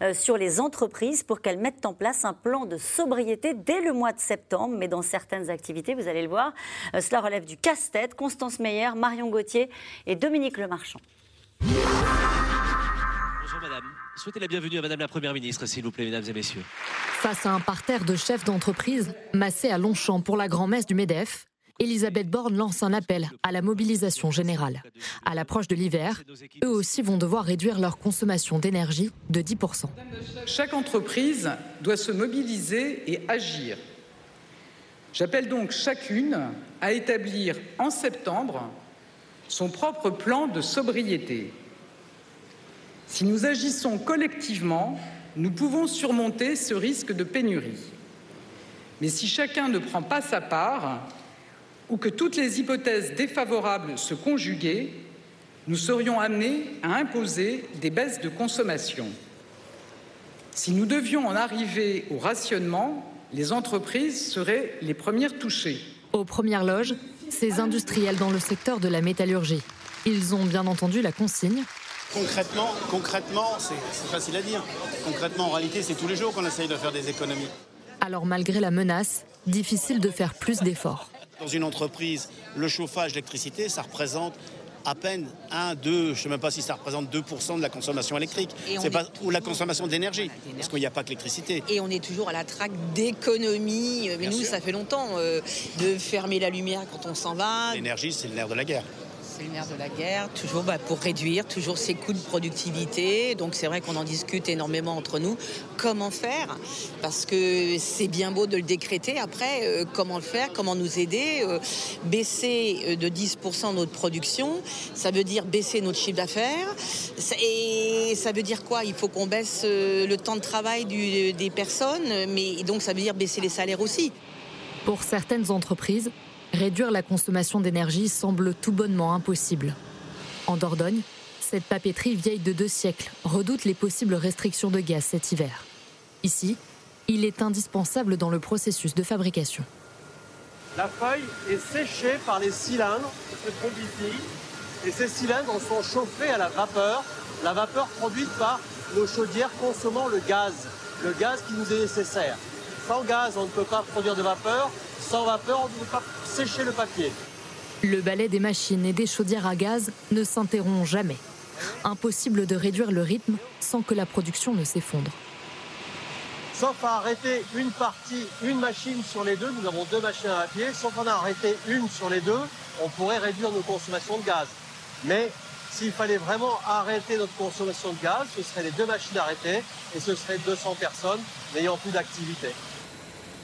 euh, sur les entreprises pour qu'elles mettent en place un plan de sobriété dès le mois de septembre. Mais dans certaines activités, vous allez le voir, euh, cela relève du casse-tête. Constance Meyer, Marion Gauthier et Dominique Lemarchand. Bonjour madame. Souhaitez la bienvenue à madame la première ministre, s'il vous plaît, mesdames et messieurs. Face à un parterre de chefs d'entreprise massés à Longchamp pour la grand-messe du MEDEF, Elisabeth Borne lance un appel à la mobilisation générale. À l'approche de l'hiver, eux aussi vont devoir réduire leur consommation d'énergie de 10%. Chaque entreprise doit se mobiliser et agir. J'appelle donc chacune à établir en septembre son propre plan de sobriété. Si nous agissons collectivement, nous pouvons surmonter ce risque de pénurie. Mais si chacun ne prend pas sa part, ou que toutes les hypothèses défavorables se conjuguaient, nous serions amenés à imposer des baisses de consommation. Si nous devions en arriver au rationnement, les entreprises seraient les premières touchées. Aux premières loges, ces industriels dans le secteur de la métallurgie. Ils ont bien entendu la consigne Concrètement, concrètement, c'est facile à dire. Concrètement, en réalité, c'est tous les jours qu'on essaye de faire des économies. Alors malgré la menace, difficile de faire plus d'efforts. Dans une entreprise, le chauffage, l'électricité, ça représente à peine 1, 2, je ne sais même pas si ça représente 2% de la consommation électrique. C'est pas, Ou la consommation d'énergie, parce qu'il n'y a pas que l'électricité. Et on est toujours à la traque d'économie. Mais nous, ça fait longtemps euh, de fermer la lumière quand on s'en va. L'énergie, c'est le nerf de la guerre de la guerre, toujours bah, pour réduire toujours ces coûts de productivité. Donc c'est vrai qu'on en discute énormément entre nous. Comment faire? Parce que c'est bien beau de le décréter. Après, euh, comment le faire Comment nous aider euh, Baisser euh, de 10% notre production, ça veut dire baisser notre chiffre d'affaires. Et ça veut dire quoi? Il faut qu'on baisse le temps de travail des personnes, mais donc ça veut dire baisser les salaires aussi. Pour certaines entreprises, Réduire la consommation d'énergie semble tout bonnement impossible. En Dordogne, cette papeterie vieille de deux siècles redoute les possibles restrictions de gaz cet hiver. Ici, il est indispensable dans le processus de fabrication. La feuille est séchée par les cylindres qui se trouvent et ces cylindres sont chauffés à la vapeur, la vapeur produite par nos chaudières consommant le gaz, le gaz qui nous est nécessaire. Sans gaz, on ne peut pas produire de vapeur, sans vapeur, on ne pas sécher le papier. Le balai des machines et des chaudières à gaz ne s'interrompt jamais. Impossible de réduire le rythme sans que la production ne s'effondre. Sauf à arrêter une partie, une machine sur les deux, nous avons deux machines à papier, sauf en arrêter une sur les deux, on pourrait réduire nos consommations de gaz. Mais s'il fallait vraiment arrêter notre consommation de gaz, ce seraient les deux machines arrêtées et ce serait 200 personnes n'ayant plus d'activité.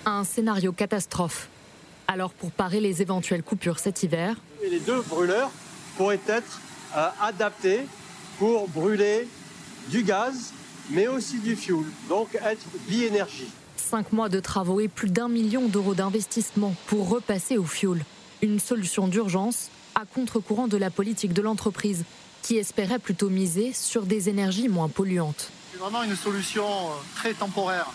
Un scénario catastrophe alors pour parer les éventuelles coupures cet hiver, les deux brûleurs pourraient être euh, adaptés pour brûler du gaz, mais aussi du fuel, donc être bi-énergie. Cinq mois de travaux et plus d'un million d'euros d'investissement pour repasser au fuel. Une solution d'urgence à contre-courant de la politique de l'entreprise, qui espérait plutôt miser sur des énergies moins polluantes. C'est vraiment une solution euh, très temporaire.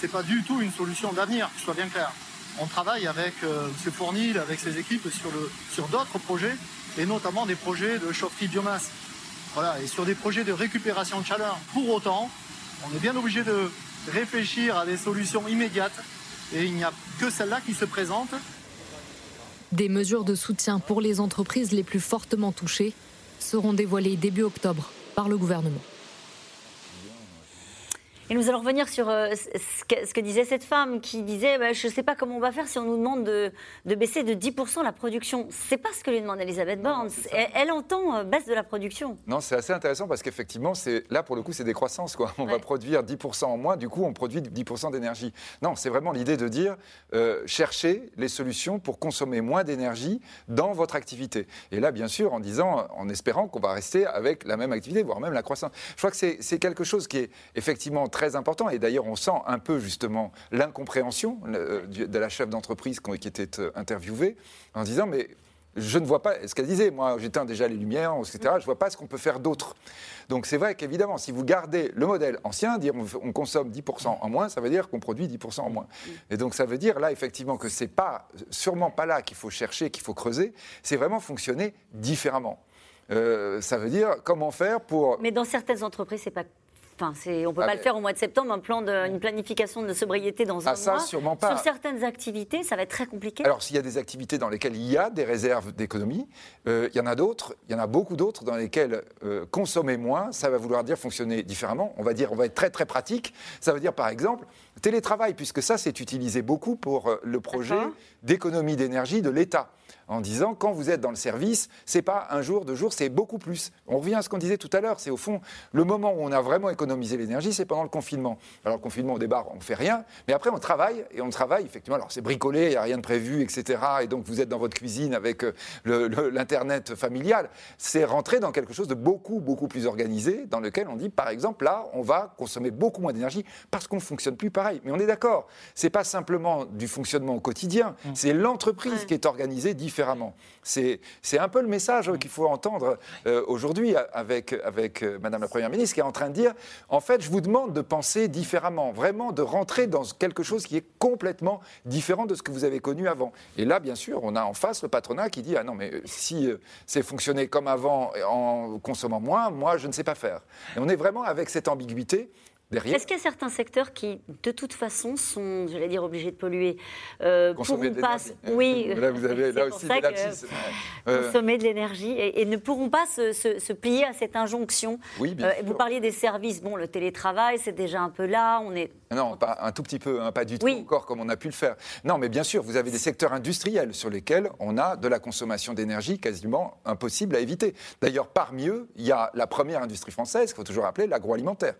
C'est pas du tout une solution d'avenir, que ce soit bien clair on travaille avec euh, M. Fournil, avec ses équipes sur, d'autres projets, et notamment des projets de chaufferie biomasse. Voilà, et sur des projets de récupération de chaleur. Pour autant, on est bien obligé de réfléchir à des solutions immédiates, et il n'y a que celle-là qui se présente. Des mesures de soutien pour les entreprises les plus fortement touchées seront dévoilées début octobre par le gouvernement. Et nous allons revenir sur euh, ce, que, disait cette femme qui disait bah, Je ne sais pas comment on va faire si on nous demande de, baisser de 10% la production. C'est pas ce que lui demande Elisabeth Borne. Elle, entend euh, baisse de la production. Non, c'est assez intéressant parce qu'effectivement, là pour le coup, c'est des croissances. Quoi. On va produire 10% en moins, du coup, on produit 10% d'énergie. Non, c'est vraiment l'idée de dire euh, cherchez les solutions pour consommer moins d'énergie dans votre activité. Et là, bien sûr, en disant, en espérant qu'on va rester avec la même activité, voire même la croissance. Je crois que c'est quelque chose qui est effectivement très très important. Et d'ailleurs, on sent un peu justement l'incompréhension euh, de la chef d'entreprise qui était euh, interviewée en disant mais je ne vois pas ce qu'elle disait. Moi, j'éteins déjà les lumières, etc. Je vois pas ce qu'on peut faire d'autre. Donc c'est vrai qu'évidemment, si vous gardez le modèle ancien, dire on, on consomme 10% en moins, ça veut dire qu'on produit 10% en moins. Et donc ça veut dire là effectivement que c'est pas sûrement pas là qu'il faut chercher, qu'il faut creuser. C'est vraiment fonctionner différemment. Euh, ça veut dire comment faire pour Mais dans certaines entreprises, c'est pas. Enfin, on peut Ah, pas mais- le faire au mois de septembre, un plan de, une planification de sobriété dans un Ah, ça, mois. sûrement pas. Sur certaines activités, ça va être très compliqué. Alors, s'il y a des activités dans lesquelles il y a des réserves d'économie, euh, il y en a d'autres, il y en a beaucoup d'autres dans lesquelles euh, consommer moins, ça va vouloir dire fonctionner différemment. On va dire, on va être très très pratique. Ça veut dire, par exemple, télétravail, puisque ça, c'est utilisé beaucoup pour euh, le projet d'économie d'énergie de l'État. En disant, quand vous êtes dans le service, c'est pas un jour, deux jours, c'est beaucoup plus. On revient à ce qu'on disait tout à l'heure, c'est au fond le moment où on a vraiment économisé l'énergie, c'est pendant le confinement. Alors le confinement, au départ, on fait rien, mais après on travaille et on travaille effectivement. Alors c'est bricolé, il n'y a rien de prévu, etc. Et donc vous êtes dans votre cuisine avec euh, l'internet familial. C'est rentrer dans quelque chose de beaucoup beaucoup plus organisé, dans lequel on dit, par exemple, là, on va consommer beaucoup moins d'énergie parce qu'on ne fonctionne plus pareil. Mais on est d'accord, c'est pas simplement du fonctionnement au quotidien, c'est l'entreprise qui est organisée différemment. C'est c'est un peu le message euh, qu'il faut entendre euh, aujourd'hui avec, avec euh, Madame la Première ministre qui est en train de dire, en fait, je vous demande de penser différemment, vraiment de rentrer dans quelque chose qui est complètement différent de ce que vous avez connu avant. Et là, bien sûr, on a en face le patronat qui dit, ah non, mais euh, si c'est fonctionné comme avant en consommant moins, moi, je ne sais pas faire. Et on est vraiment avec cette ambiguïté. Derrière. Est-ce qu'il y a certains secteurs qui, de toute façon, sont, j'allais dire, obligés de polluer euh, Consommer pourront pas, oui, Là, vous avez là c'est pour aussi ça des que, lapsus. Euh, consommer de l'énergie et, et ne pourront pas se, se- se plier à cette injonction. Oui, bien Euh, sûr. vous parliez des services, bon, le télétravail, c'est déjà un peu là, on est Non, pas un tout petit peu, hein, pas du tout Oui. encore comme on a pu le faire. Non, mais bien sûr, vous avez des secteurs industriels sur lesquels on a de la consommation d'énergie quasiment impossible à éviter. D'ailleurs, parmi eux, il y a la première industrie française, qu'il faut toujours appeler l'agroalimentaire.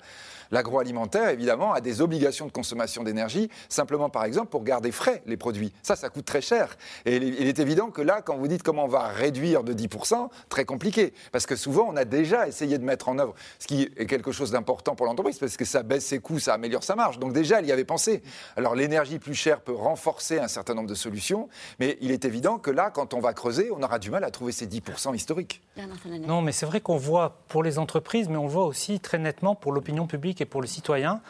L'agroalimentaire, évidemment, a des obligations de consommation d'énergie, simplement par exemple pour garder frais les produits. Ça, ça coûte très cher. Et il est évident que là, quand vous dites comment on va réduire de 10%, très compliqué. Parce que souvent, on a déjà essayé de mettre en œuvre, ce qui est quelque chose d'important pour l'entreprise, parce que ça baisse ses coûts, ça améliore sa marge. Donc déjà, elle y avait pensé. Alors l'énergie plus chère peut renforcer un certain nombre de solutions, mais il est évident que là, quand on va creuser, on aura du mal à trouver ces 10% historiques. Non, mais c'est vrai qu'on voit pour les entreprises, mais on voit aussi très nettement pour l'opinion publique et pour le citoyen,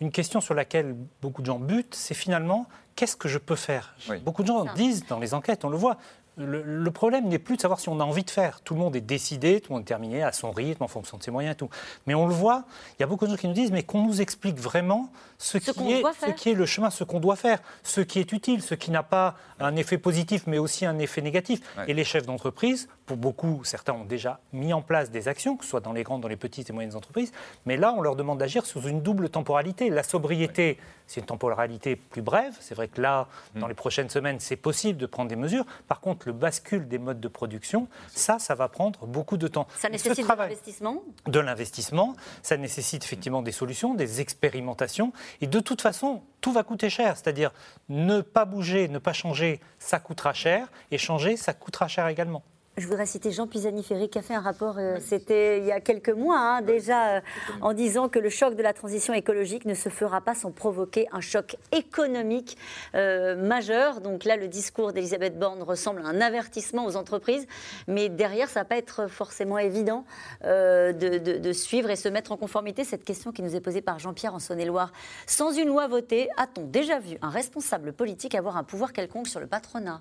une question sur laquelle beaucoup de gens butent, c'est finalement qu'est-ce que je peux faire? Beaucoup de gens disent dans les enquêtes, on le voit, le, le problème n'est plus de savoir si on a envie de faire. Tout le monde est décidé, tout le monde est terminé à son rythme, en fonction de ses moyens et tout. Mais on le voit, il y a beaucoup de gens qui nous disent, mais qu'on nous explique vraiment ce, qui, est, doit ce faire. qui est le chemin, ce qu'on doit faire, ce qui est utile, ce qui n'a pas un effet positif, mais aussi un effet négatif. Et les chefs d'entreprise, pour beaucoup, certains ont déjà mis en place des actions, que ce soit dans les grandes, dans les petites et moyennes entreprises, mais là, on leur demande d'agir sous une double temporalité. La sobriété, c'est une temporalité plus brève. C'est vrai que là, dans les prochaines semaines, c'est possible de prendre des mesures. Par contre, le bascule des modes de production, ça, ça va prendre beaucoup de temps. Ça Ce nécessite de l'investissement? de l'investissement, ça nécessite effectivement des solutions, des expérimentations, et de toute façon, tout va coûter cher. C'est-à-dire, ne pas bouger, ne pas changer, ça coûtera cher, et changer, ça coûtera cher également. Je voudrais citer Jean Pisani-Ferry qui a fait un rapport, euh, c'était il y a quelques mois hein, déjà, euh, en disant que le choc de la transition écologique ne se fera pas sans provoquer un choc économique euh, majeur. Donc là, le discours d'Elisabeth Borne ressemble à un avertissement aux entreprises, mais derrière, ça va pas être forcément évident de, de- de suivre et se mettre en conformité. Cette question qui nous est posée par Jean-Pierre en Saône-et-Loire. Sans une loi votée, a-t-on déjà vu un responsable politique avoir un pouvoir quelconque sur le patronat?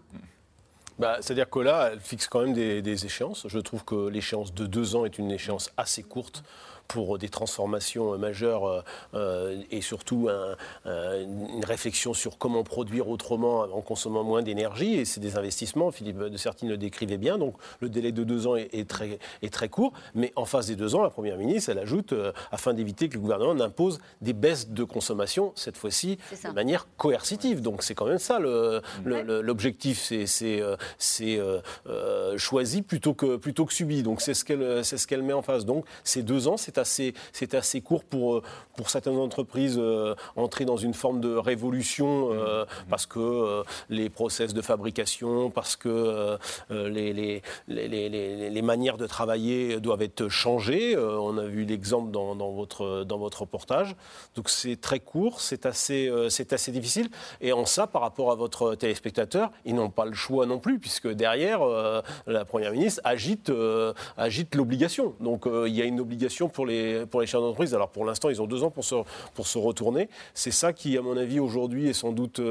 Bah, C'est-à-dire que là, elle fixe quand même des, des échéances. Je trouve que l'échéance de deux ans est une échéance assez courte pour des transformations euh, majeures euh, euh, et surtout un- un- une réflexion sur comment produire autrement en consommant moins d'énergie. Et c'est des investissements, Philippe de Sertine le décrivait bien. Donc le délai de deux ans est, est très, est très court. Mais en face des deux ans, la Première ministre, elle ajoute, euh, afin d'éviter que le gouvernement n'impose des baisses de consommation, cette fois-ci de manière coercitive. Donc c'est quand même ça le- le- le- l'objectif, c'est- euh, choisi plutôt que, plutôt que subi. Donc c'est ce qu'elle c'est ce qu'elle met en face. Donc ces deux ans, c'est c'est assez, c'est assez court pour, pour certaines entreprises entrer dans une forme de révolution parce que les process de fabrication, parce que les, les, les, les, manières de travailler doivent être changées. on a vu l'exemple dans, dans, votre, dans votre reportage. Donc c'est très court, c'est assez, c'est assez difficile. Et en ça, par rapport à votre téléspectateur, ils n'ont pas le choix non plus, puisque derrière, la Première ministre agite, agite l'obligation. Donc il y a une obligation pour les, pour les chefs d'entreprise. Alors pour l'instant, ils ont deux ans pour se, pour se retourner. C'est ça qui, à mon avis, aujourd'hui est sans doute.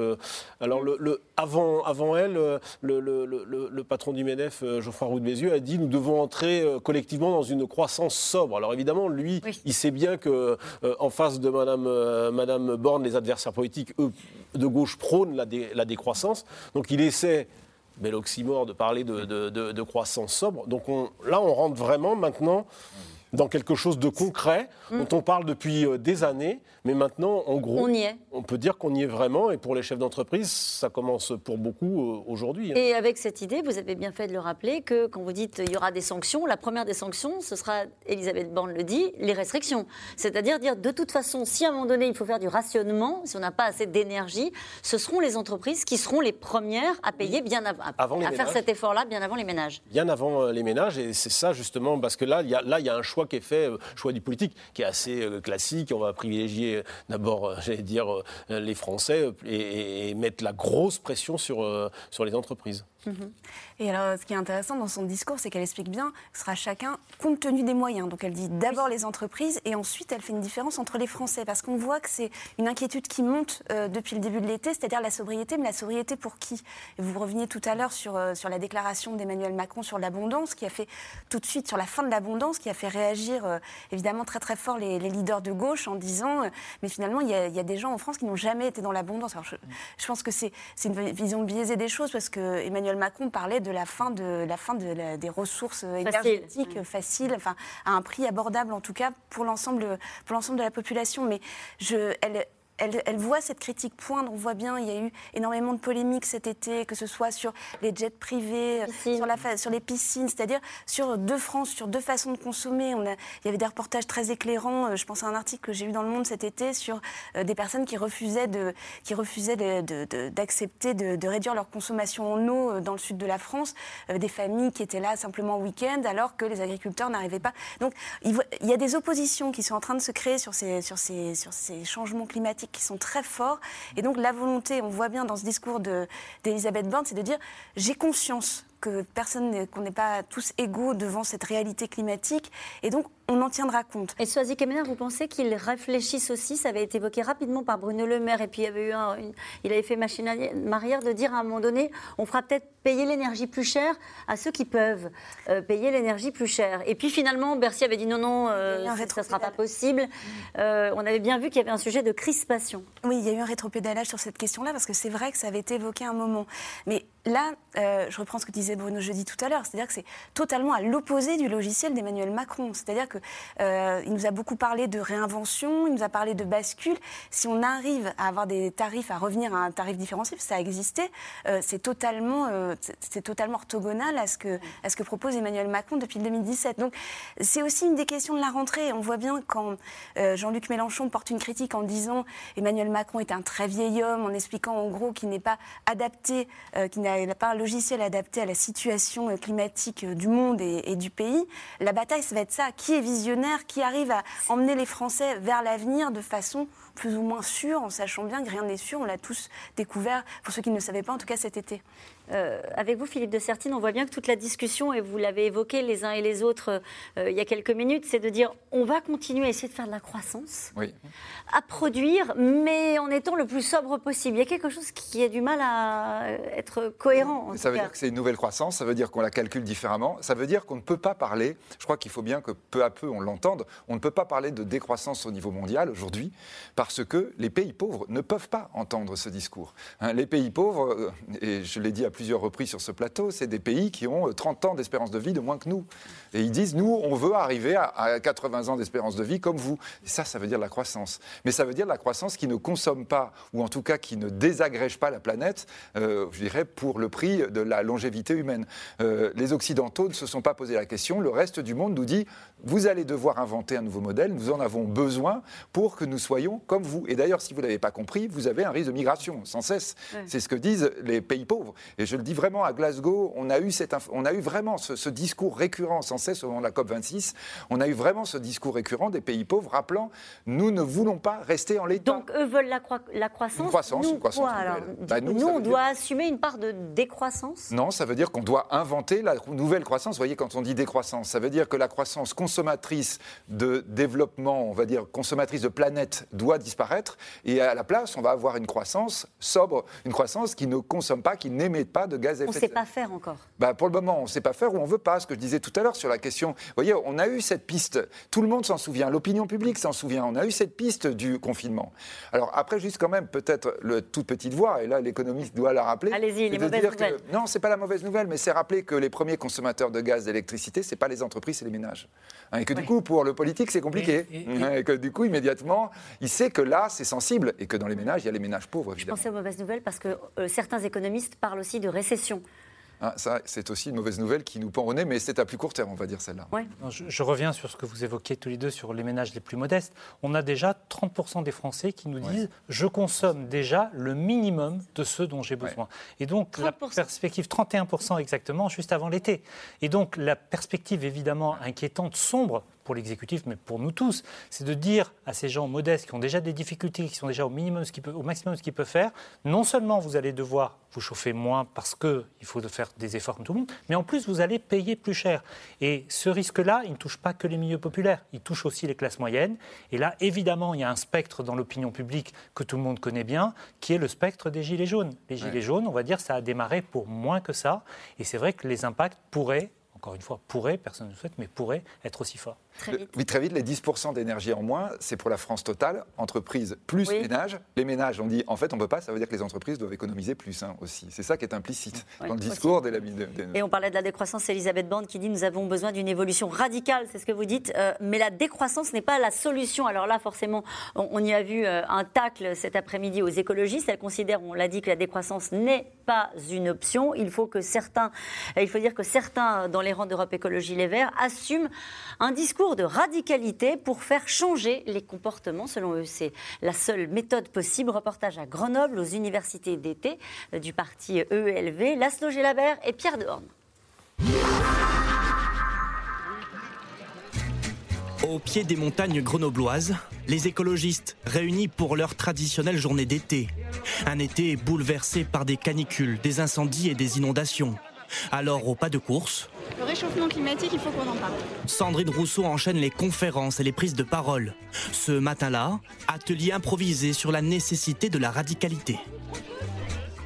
alors le, avant, avant elle, le, le, patron du MEDEF, Geoffroy Roux de Bézieux, a dit nous devons entrer collectivement dans une croissance sobre. Alors évidemment, lui, il sait bien que en face de Madame, Madame Borne, les adversaires politiques, eux, de gauche, prônent la, la décroissance. Donc il essaie bel oxymore de parler de, de, croissance sobre. Donc là, on rentre vraiment maintenant dans quelque chose de concret mm. dont on parle depuis euh, des années, mais maintenant, en gros, on, y est. on peut dire qu'on y est vraiment. Et pour les chefs d'entreprise, ça commence pour beaucoup euh, aujourd'hui. Hein. Et avec cette idée, vous avez bien fait de le rappeler que quand vous dites il y aura des sanctions, la première des sanctions, ce sera, Elisabeth Borne le dit, les restrictions. C'est-à-dire dire de toute façon, si à un moment donné il faut faire du rationnement, si on n'a pas assez d'énergie, ce seront les entreprises qui seront les premières à payer bien avant, à faire cet effort-là bien avant les ménages. Bien avant euh, les ménages, et c'est ça justement parce que là, il y a, là, il y a un choix qui est fait, euh, choix du politique, qui est assez euh, classique. On va privilégier euh, d'abord, j'allais dire, les Français et, et, mettre la grosse pression sur les entreprises. Mhm. Et alors, ce qui est intéressant dans son discours, c'est qu'elle explique bien que ce sera chacun compte tenu des moyens. Donc, elle dit d'abord les entreprises et ensuite, elle fait une différence entre les Français. Parce qu'on voit que c'est une inquiétude qui monte euh, depuis le début de l'été, c'est-à-dire la sobriété. Mais la sobriété pour qui? Vous reveniez tout à l'heure sur, euh, sur la déclaration d'Emmanuel Macron sur l'abondance, qui a fait tout de suite sur la fin de l'abondance, qui a fait réagir euh, évidemment très très fort les, leaders de gauche en disant Mais finalement, il y, a, des gens en France qui n'ont jamais été dans l'abondance. Alors, je, je, pense que c'est une vision biaisée des choses parce que Emmanuel Macron parlait de la fin, de, la fin de des ressources énergétiques faciles, enfin, à un prix abordable en tout cas pour l'ensemble de la population. Mais je, elle, elle, voit cette critique poindre. On voit bien, il y a eu énormément de polémiques cet été, que ce soit sur les jets privés, sur, la, sur, les piscines, c'est-à-dire sur deux France, sur deux façons de consommer. On a, il y avait des reportages très éclairants. Euh, je pense à un article que j'ai lu dans Le Monde cet été sur euh, des personnes qui refusaient, de, qui refusaient d'accepter de, de, réduire leur consommation en eau euh, dans le sud de la France, des familles qui étaient là simplement week-end, alors que les agriculteurs n'arrivaient pas. Donc il, y a des oppositions qui sont en train de se créer sur ces, sur ces, sur ces changements climatiques qui sont très forts. Et donc la volonté, on voit bien dans ce discours d'Elisabeth Borne, c'est de dire j'ai conscience que personne, qu'on n'est pas tous égaux devant cette réalité climatique. Et donc, on en tiendra compte. Et Soazie Kemener, vous pensez qu'ils réfléchissent aussi? Ça avait été évoqué rapidement par Bruno Le Maire, et puis il, y avait eu il avait fait machine arrière de dire à un moment donné, on fera peut-être payer l'énergie plus chère à ceux qui peuvent euh, payer l'énergie plus chère. Et puis finalement, Bercy avait dit non, non, euh, ça ne sera pas possible. Euh, on avait bien vu qu'il y avait un sujet de crispation. Oui, il y a eu un rétropédalage sur cette question-là, parce que c'est vrai que ça avait été évoqué un moment. Mais là, je reprends ce que disait Bruno Jeudi tout à l'heure, c'est-à-dire que c'est totalement à l'opposé du logiciel d'Emmanuel Macron. C'est-à-dire qu'il euh, nous a beaucoup parlé de réinvention, il nous a parlé de bascule. Si on arrive à avoir des tarifs, à revenir à un tarif différencié, ça a existé, euh, c'est totalement, euh, c'est totalement orthogonal à ce, que, à ce que propose Emmanuel Macron depuis 2017. Donc c'est aussi une des questions de la rentrée. On voit bien quand Jean-Luc Mélenchon porte une critique en disant Emmanuel Macron est un très vieil homme, en expliquant en gros qu'il n'est pas adapté, qu'il n'a pas un logiciel adapté à la situation euh, climatique euh, du monde et, du pays, la bataille, ça va être ça. Qui est visionnaire Qui arrive à emmener les Français vers l'avenir de façon plus ou moins sûre, en sachant bien que rien n'est sûr. On l'a tous découvert, pour ceux qui ne le savaient pas, en tout cas cet été. Euh, avec vous, Philippe de Sertine, on voit bien que toute la discussion, et vous l'avez évoqué les uns et les autres euh, il y a quelques minutes, c'est de dire on va continuer à essayer de faire de la croissance, à produire, mais en étant le plus sobre possible. Il y a quelque chose qui a du mal à être cohérent. ça veut dire que c'est une nouvelle croissance, ça veut dire qu'on la calcule différemment, ça veut dire qu'on ne peut pas parler, je crois qu'il faut bien que peu à peu on l'entende, on ne peut pas parler de décroissance au niveau mondial aujourd'hui, parce que les pays pauvres ne peuvent pas entendre ce discours. Hein, les pays pauvres, euh, et je l'ai dit à plusieurs reprises sur ce plateau, c'est des pays qui ont 30 ans d'espérance de vie de moins que nous. Et ils disent, nous, on veut arriver à, 80 ans d'espérance de vie comme vous. Ça, ça veut dire la croissance. Mais ça veut dire la croissance qui ne consomme pas, ou en tout cas qui ne désagrège pas la planète, euh, je dirais, pour le prix de la longévité humaine. Euh, les Occidentaux ne se sont pas posé la question. Le reste du monde nous dit, vous allez devoir inventer un nouveau modèle, nous en avons besoin pour que nous soyons comme vous. Et d'ailleurs, si vous ne l'avez pas compris, vous avez un risque de migration sans cesse. C'est ce que disent les pays pauvres. Et je le dis vraiment, à Glasgow, on a eu, cette on a eu vraiment ce, discours récurrent sans cesse au moment de la COP26. On a eu vraiment ce discours récurrent des pays pauvres rappelant nous ne voulons pas rester en l'état. Donc eux veulent la, la croissance. Une croissance, nous, une croissance. Bah, nous, on doit assumer une part de décroissance? Non, ça veut dire qu'on doit inventer la nouvelle croissance. Vous voyez, quand on dit décroissance, ça veut dire que la croissance consommatrice de développement, on va dire consommatrice de planète, doit disparaître. Et à la place, on va avoir une croissance sobre, une croissance qui ne consomme pas, qui n'émet pas de gaz à effet de serre. On ne sait pas faire encore. Bah, pour le moment, on ne sait pas faire ou on ne veut pas. Ce que je disais tout à l'heure sur la question. Vous voyez, on a eu cette piste. Tout le monde s'en souvient. L'opinion publique s'en souvient. On a eu cette piste du confinement. Alors après, juste quand même, peut-être le toute petite voix, et là, l'économiste doit la rappeler. Allez-y, les mauvaises nouvelles. Que, non, c'est pas la mauvaise nouvelle, mais c'est rappeler que les premiers consommateurs de gaz, d'électricité, c'est pas les entreprises, c'est les ménages. Hein, et que du coup, pour le politique, c'est compliqué. Et, que du coup, immédiatement, il sait que là, c'est sensible et que dans les ménages, il y a les ménages pauvres. Évidemment. Je pensais aux mauvaises nouvelles parce que euh, certains économistes parlent aussi de récession. Ah, ça, c'est aussi une mauvaise nouvelle qui nous pend au nez, mais c'est à plus court terme, on va dire celle-là. Je, reviens sur ce que vous évoquiez tous les deux sur les ménages les plus modestes. On a déjà 30% des Français qui nous disent je consomme déjà le minimum de ce dont j'ai besoin. Et donc la perspective 31% exactement juste avant l'été. Et donc la perspective évidemment inquiétante, sombre pour l'exécutif, mais pour nous tous, c'est de dire à ces gens modestes qui ont déjà des difficultés, qui sont déjà au, minimum, ce peut, au maximum ce qu'ils peuvent faire, non seulement vous allez devoir vous chauffer moins parce qu'il faut faire des efforts comme tout le monde, mais en plus vous allez payer plus cher. Et ce risque-là, il ne touche pas que les milieux populaires, il touche aussi les classes moyennes. Et là, évidemment, il y a un spectre dans l'opinion publique que tout le monde connaît bien, qui est le spectre des gilets jaunes. Les gilets jaunes, on va dire, ça a démarré pour moins que ça. Et c'est vrai que les impacts pourraient encore une fois, pourrait, personne ne le souhaite, mais pourrait être aussi fort. Très vite. Oui, très vite, les 10% d'énergie en moins, c'est pour la France totale, entreprise plus ménages. Les ménages, on dit, en fait, on ne peut pas, ça veut dire que les entreprises doivent économiser plus hein, aussi. C'est ça qui est implicite dans le discours des, de, Et on parlait de la décroissance, c'est Elisabeth Borne qui dit, nous avons besoin d'une évolution radicale, c'est ce que vous dites, euh, mais la décroissance n'est pas la solution. Alors là, forcément, on, y a vu euh, un tacle cet après-midi aux écologistes. Elles considèrent, on l'a dit, que la décroissance n'est pas une option. Il faut que certains, il faut dire que certains dans les rangs d'Europe Écologie Les Verts assument un discours de radicalité pour faire changer les comportements. Selon eux, c'est la seule méthode possible. Reportage à Grenoble, aux universités d'été euh, du parti EELV, Laszlo Gélabert et Pierre Dehorne. Au pied des montagnes grenobloises, les écologistes réunis pour leur traditionnelle journée d'été. Un été bouleversé par des canicules, des incendies et des inondations. Alors, au pas de course. Le réchauffement climatique, il faut qu'on en parle. Sandrine Rousseau enchaîne les conférences et les prises de parole. Ce matin-là, atelier improvisé sur la nécessité de la radicalité.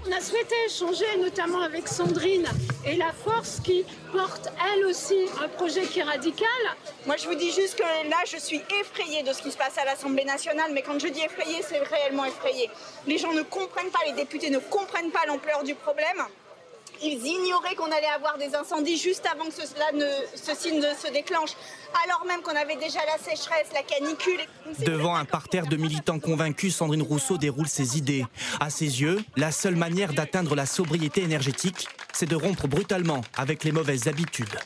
On a souhaité échanger notamment avec Sandrine et la force qui porte elle aussi un projet qui est radical. Moi je vous dis juste que là je suis effrayée de ce qui se passe à l'Assemblée nationale, mais quand je dis effrayée, c'est réellement effrayée. Les gens ne comprennent pas, les députés ne comprennent pas l'ampleur du problème. Ils ignoraient qu'on allait avoir des incendies juste avant que cela ne, ce signe se déclenche, alors même qu'on avait déjà la sécheresse, la canicule. Devant un parterre de militants convaincus, Sandrine Rousseau déroule ses idées. À ses yeux, la seule manière d'atteindre la sobriété énergétique, c'est de rompre brutalement avec les mauvaises habitudes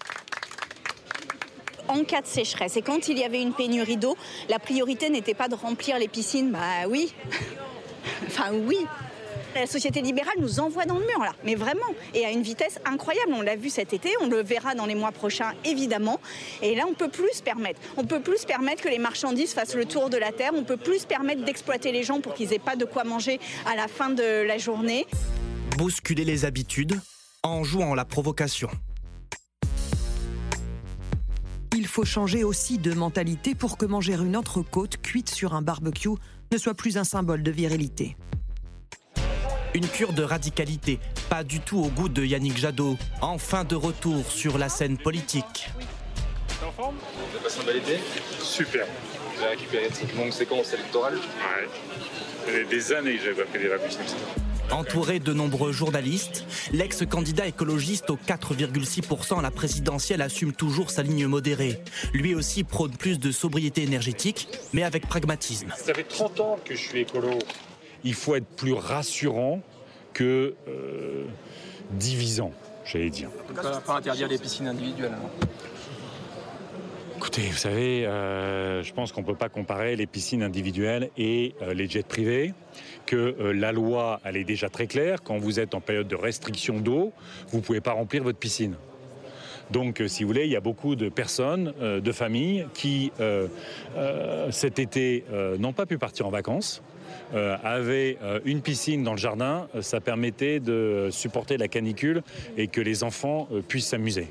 en cas de sécheresse et quand il y avait une pénurie d'eau, la priorité n'était pas de remplir les piscines. Bah oui. enfin oui. La société libérale nous envoie dans le mur là, mais vraiment, et à une vitesse incroyable. On l'a vu cet été, on le verra dans les mois prochains évidemment. Et là, on peut plus se permettre. On peut plus se permettre que les marchandises fassent le tour de la terre. On peut plus se permettre d'exploiter les gens pour qu'ils aient pas de quoi manger à la fin de la journée. Bousculer les habitudes en jouant la provocation. Il faut changer aussi de mentalité pour que manger une entrecôte cuite sur un barbecue ne soit plus un symbole de virilité. Une cure de radicalité, pas du tout au goût de Yannick Jadot, enfin de retour sur la scène politique. T'es en forme? Vous avez passé un bel été? Super. Vous avez récupéré cette longue séquence électorale? Ouais. Ça fait des années que j'avais pas fait des vacances comme ça. Entouré de nombreux journalistes, l'ex-candidat écologiste aux 4,6% à la présidentielle assume toujours sa ligne modérée. Lui aussi prône plus de sobriété énergétique, mais avec pragmatisme. Ça fait 30 ans que je suis écolo. Il faut être plus rassurant que euh, divisant, j'allais dire. On peut pas interdire les piscines individuelles. hein. Écoutez, vous savez, euh, je pense qu'on ne peut pas comparer les piscines individuelles et euh, les jets privés, que euh, la loi, elle est déjà très claire. Quand vous êtes en période de restriction d'eau, vous ne pouvez pas remplir votre piscine. Donc, si vous voulez, il y a beaucoup de personnes, de familles qui, cet été, n'ont pas pu partir en vacances. Euh, avaient euh, une piscine dans le jardin, Euh, ça permettait de supporter la canicule et que les enfants euh, puissent s'amuser.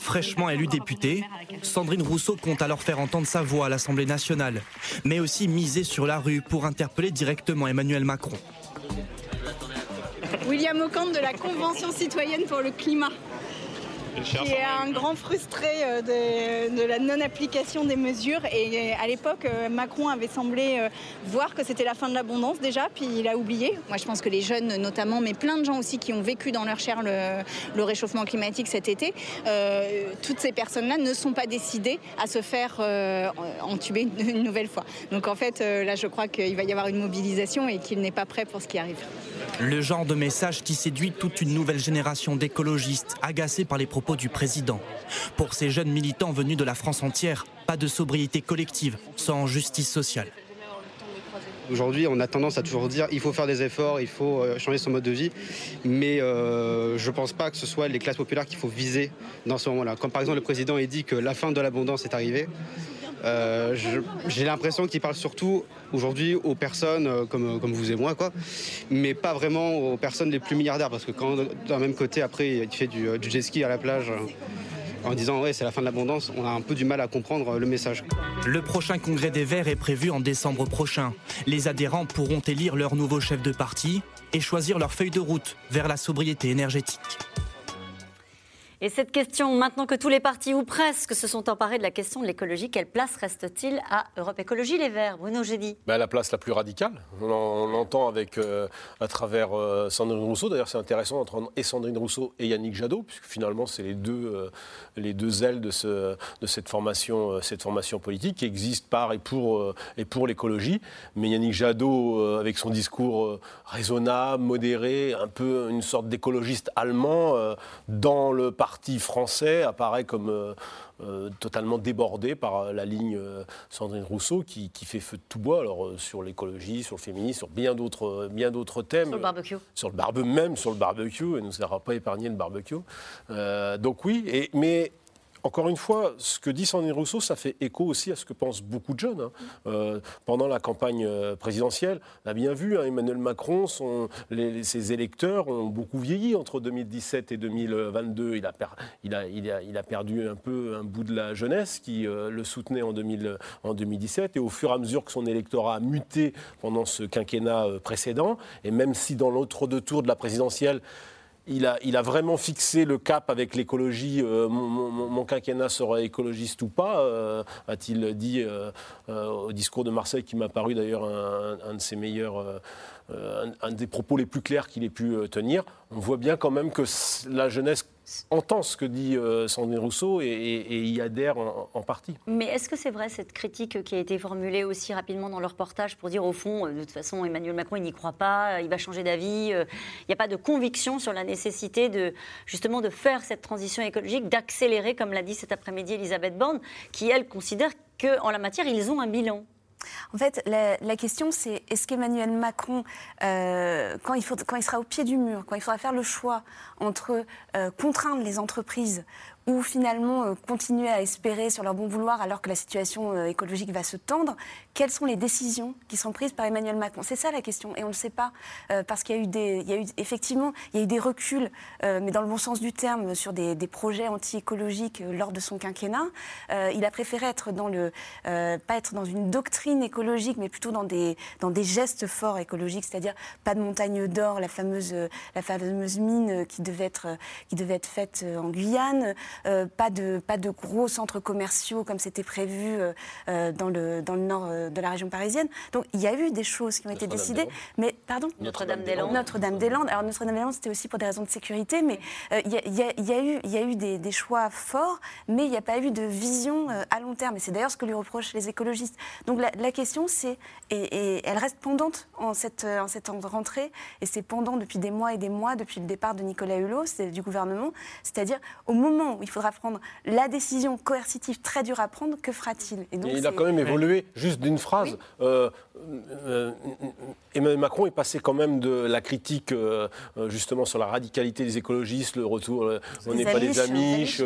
Fraîchement élue députée, Sandrine Rousseau compte alors faire entendre sa voix à l'Assemblée nationale, mais aussi miser sur la rue pour interpeller directement Emmanuel Macron. William Ocante de la Convention citoyenne pour le climat, qui est un grand frustré euh, de, de la non-application des mesures. Et euh, à l'époque, euh, Macron avait semblé voir que c'était la fin de l'abondance déjà, puis il a oublié. Moi, je pense que les jeunes, notamment, mais plein de gens aussi qui ont vécu dans leur chair le, le réchauffement climatique cet été, euh, toutes ces personnes-là ne sont pas décidées à se faire euh, entuber une, une nouvelle fois. Donc en fait, là, je crois qu'il va y avoir une mobilisation et qu'il n'est pas prêt pour ce qui arrive. Le genre de message qui séduit toute une nouvelle génération d'écologistes agacés par les propos du président. Pour ces jeunes militants venus de la France entière, pas de sobriété collective sans justice sociale. Aujourd'hui, on a tendance à toujours dire il faut faire des efforts, il faut euh, changer son mode de vie, mais euh, je ne pense pas que ce soit les classes populaires qu'il faut viser dans ce moment-là. Comme par exemple le président a dit que la fin de l'abondance est arrivée, euh, j'ai l'impression qu'il parle surtout aujourd'hui aux personnes euh, comme, comme vous et moi, quoi, mais pas vraiment aux personnes les plus milliardaires, parce que quand d'un même côté, après, il fait du, du jet ski à la plage euh, en disant ouais, c'est la fin de l'abondance, on a un peu du mal à comprendre euh, le message. Le prochain congrès des Verts est prévu en décembre prochain. Les adhérents pourront élire leur nouveau chef de parti et choisir leur feuille de route vers la sobriété énergétique. Et cette question, maintenant que tous les partis ou presque se sont emparés de la question de l'écologie, quelle place reste-t-il à Europe Écologie Les Verts? Bruno Gédy. Ben, la place la plus radicale. On, en- on l'entend avec, euh, à travers euh, Sandrine Rousseau. D'ailleurs, c'est intéressant entre et Sandrine Rousseau et Yannick Jadot, puisque finalement, c'est les deux, euh, les deux ailes de, ce- de cette, formation, cette formation politique qui existe par et pour, et pour l'écologie. Mais Yannick Jadot, avec son discours raisonnable, modéré, un peu une sorte d'écologiste allemand, dans le parti français, apparaît comme euh, euh, totalement débordé par euh, la ligne Sandrine Rousseau qui, qui fait feu de tout bois alors, sur l'écologie, sur le féminisme, sur bien d'autres, bien d'autres thèmes. Sur le barbecue. Sur le barbecue, même sur le barbecue, elle ne nous aura pas épargné le barbecue. Donc oui, et, mais encore une fois, ce que dit Sandrine Rousseau, ça fait écho aussi à ce que pensent beaucoup de jeunes. hein. Euh, pendant la campagne euh, présidentielle, on a bien vu, hein, Emmanuel Macron, ses électeurs ont beaucoup vieilli entre 2017 et 2022. Il a, il a- il il a perdu un peu un bout de la jeunesse qui euh, le soutenait en, 2000 en 2017. Et au fur et à mesure que son électorat a muté pendant ce quinquennat précédent, et même si dans l'autre deux tours de la présidentielle, il a, il a vraiment fixé le cap avec l'écologie. euh, mon, mon- quinquennat sera écologiste ou pas, euh, a-t-il dit euh, au discours de Marseille, qui m'a paru d'ailleurs un, de ses meilleurs, un, un des propos les plus clairs qu'il ait pu euh, tenir. On voit bien quand même que la jeunesse entend ce que dit euh, Sandrine Rousseau et, y adhère en, partie. Mais est-ce que c'est vrai cette critique qui a été formulée aussi rapidement dans le reportage pour dire au fond, euh, de toute façon, Emmanuel Macron, il n'y croit pas, euh, il va changer d'avis, euh, il n'y a pas de conviction sur la nécessité de justement de faire cette transition écologique, d'accélérer, comme l'a dit cet après-midi Elisabeth Borne, qui elle considère qu'en la matière, ils ont un bilan. En fait, la, question, c'est est-ce qu'Emmanuel Macron, euh, quand, il faut, quand il sera au pied du mur, quand il faudra faire le choix entre euh, contraindre les entreprises ou finalement euh, continuer à espérer sur leur bon vouloir alors que la situation euh, écologique va se tendre, quelles sont les décisions qui sont prises par Emmanuel Macron? C'est ça la question, et on ne le sait pas, euh, parce qu'il y a eu des, il y a eu, effectivement, il y a eu des reculs, mais dans le bon sens du terme, sur des, des projets anti-écologiques lors de son quinquennat. Il a préféré être dans le, pas être dans une doctrine écologique, mais plutôt dans des, dans des gestes forts écologiques, c'est-à-dire pas de montagne d'or, la fameuse, la fameuse mine qui devait être, qui devait être faite en Guyane, euh, pas, de, pas de gros centres commerciaux comme c'était prévu euh, dans, le, dans le nord de la région parisienne. Donc il y a eu des choses qui ont été décidées. Mais, pardon Notre-Dame-des-Landes. Notre-Dame-des-Landes. Alors Notre-Dame-des-Landes, c'était aussi pour des raisons de sécurité, mais il y, a, eu, y a eu des, des choix forts, mais il n'y a pas eu de vision à long terme. Et c'est d'ailleurs ce que lui reprochent les écologistes. Donc la, question, c'est, et, elle reste pendante en cette, en cette rentrée, et c'est pendant depuis des mois et des mois, depuis le départ de Nicolas Hulot, du gouvernement, c'est-à-dire au moment où il faudra prendre la décision coercitive très dure à prendre, que fera-t-il Il a quand même évolué, juste d'une phrase. Euh, euh, Emmanuel Macron est passé quand même de la critique euh, justement sur la radicalité des écologistes, le retour, on n'est pas des amiches,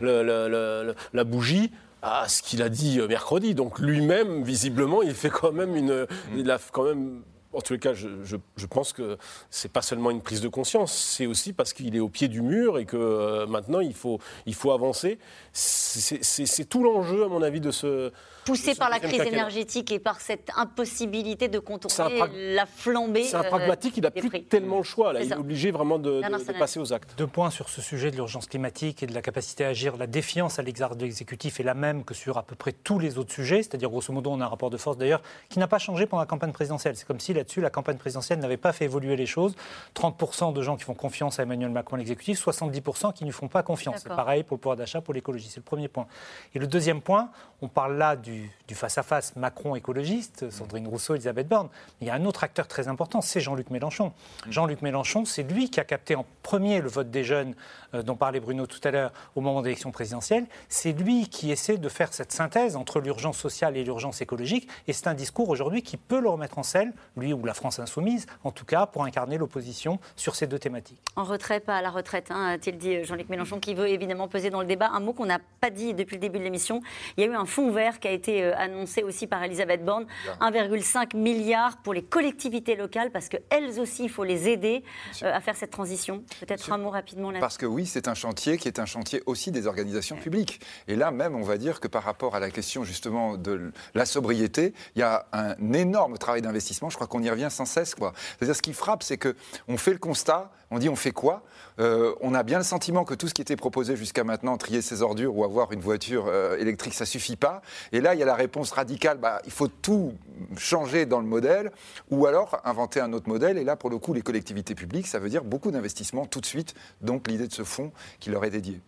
la bougie à ce qu'il a dit mercredi. Donc lui-même, visiblement, il fait quand même une, il a quand même en tous les cas, je, je, pense que c'est pas seulement une prise de conscience, c'est aussi parce qu'il est au pied du mur et que euh, maintenant il faut, il faut avancer. C'est tout l'enjeu, à mon avis, de ce, poussé par la crise énergétique et par cette impossibilité de contourner la flambée. C'est un pragmatique, il n'a plus tellement le choix. Là. Il est obligé vraiment de, passer aux actes. Deux points sur ce sujet de l'urgence climatique et de la capacité à agir. La défiance à l'égard de l'exécutif est la même que sur à peu près tous les autres sujets. C'est-à-dire, grosso modo, on a un rapport de force d'ailleurs qui n'a pas changé pendant la campagne présidentielle. C'est comme si là-dessus, la campagne présidentielle n'avait pas fait évoluer les choses. 30% de gens qui font confiance à Emmanuel Macron, l'exécutif, 70% qui ne font pas confiance. C'est pareil pour le pouvoir d'achat, pour l'écologie. C'est le premier point. Et le deuxième point, on parle là du du face-à-face Macron écologiste, Sandrine Rousseau, Elisabeth Borne. Il y a un autre acteur très important, c'est Jean-Luc Mélenchon. Mm. Jean-Luc Mélenchon, c'est lui qui a capté en premier le vote des jeunes dont parlait Bruno tout à l'heure au moment de l'élection présidentielle. C'est lui qui essaie de faire cette synthèse entre l'urgence sociale et l'urgence écologique. Et c'est un discours aujourd'hui qui peut le remettre en selle, lui ou la France insoumise, en tout cas pour incarner l'opposition sur ces deux thématiques. En retrait, pas à la retraite, hein, a-t-il dit Jean-Luc Mélenchon, qui veut évidemment peser dans le débat. Un mot qu'on n'a pas dit depuis le début de l'émission. Il y a eu un fonds vert qui a été euh, annoncé aussi par Elisabeth Borne, 1,5 milliard pour les collectivités locales, parce qu'elles aussi, il faut les aider euh, à faire cette transition. Peut-être un mot rapidement là Parce que oui, c'est un chantier qui est un chantier aussi des organisations publiques. Et là même, on va dire que par rapport à la question justement de la sobriété, il y a un énorme travail d'investissement. Je crois qu'on y revient sans cesse. C'est-à-dire ce qui frappe, c'est qu'on fait le constat, on dit on fait quoi? Euh, On a bien le sentiment que tout ce qui était proposé jusqu'à maintenant, trier ses ordures ou avoir une voiture euh, électrique, ça suffit pas. Et là, il y a la réponse radicale, bah, il faut tout changer dans le modèle, ou alors inventer un autre modèle. Et là, pour le coup, les collectivités publiques, ça veut dire beaucoup d'investissements tout de suite. Donc l'idée de ce fonds qui leur est dédié.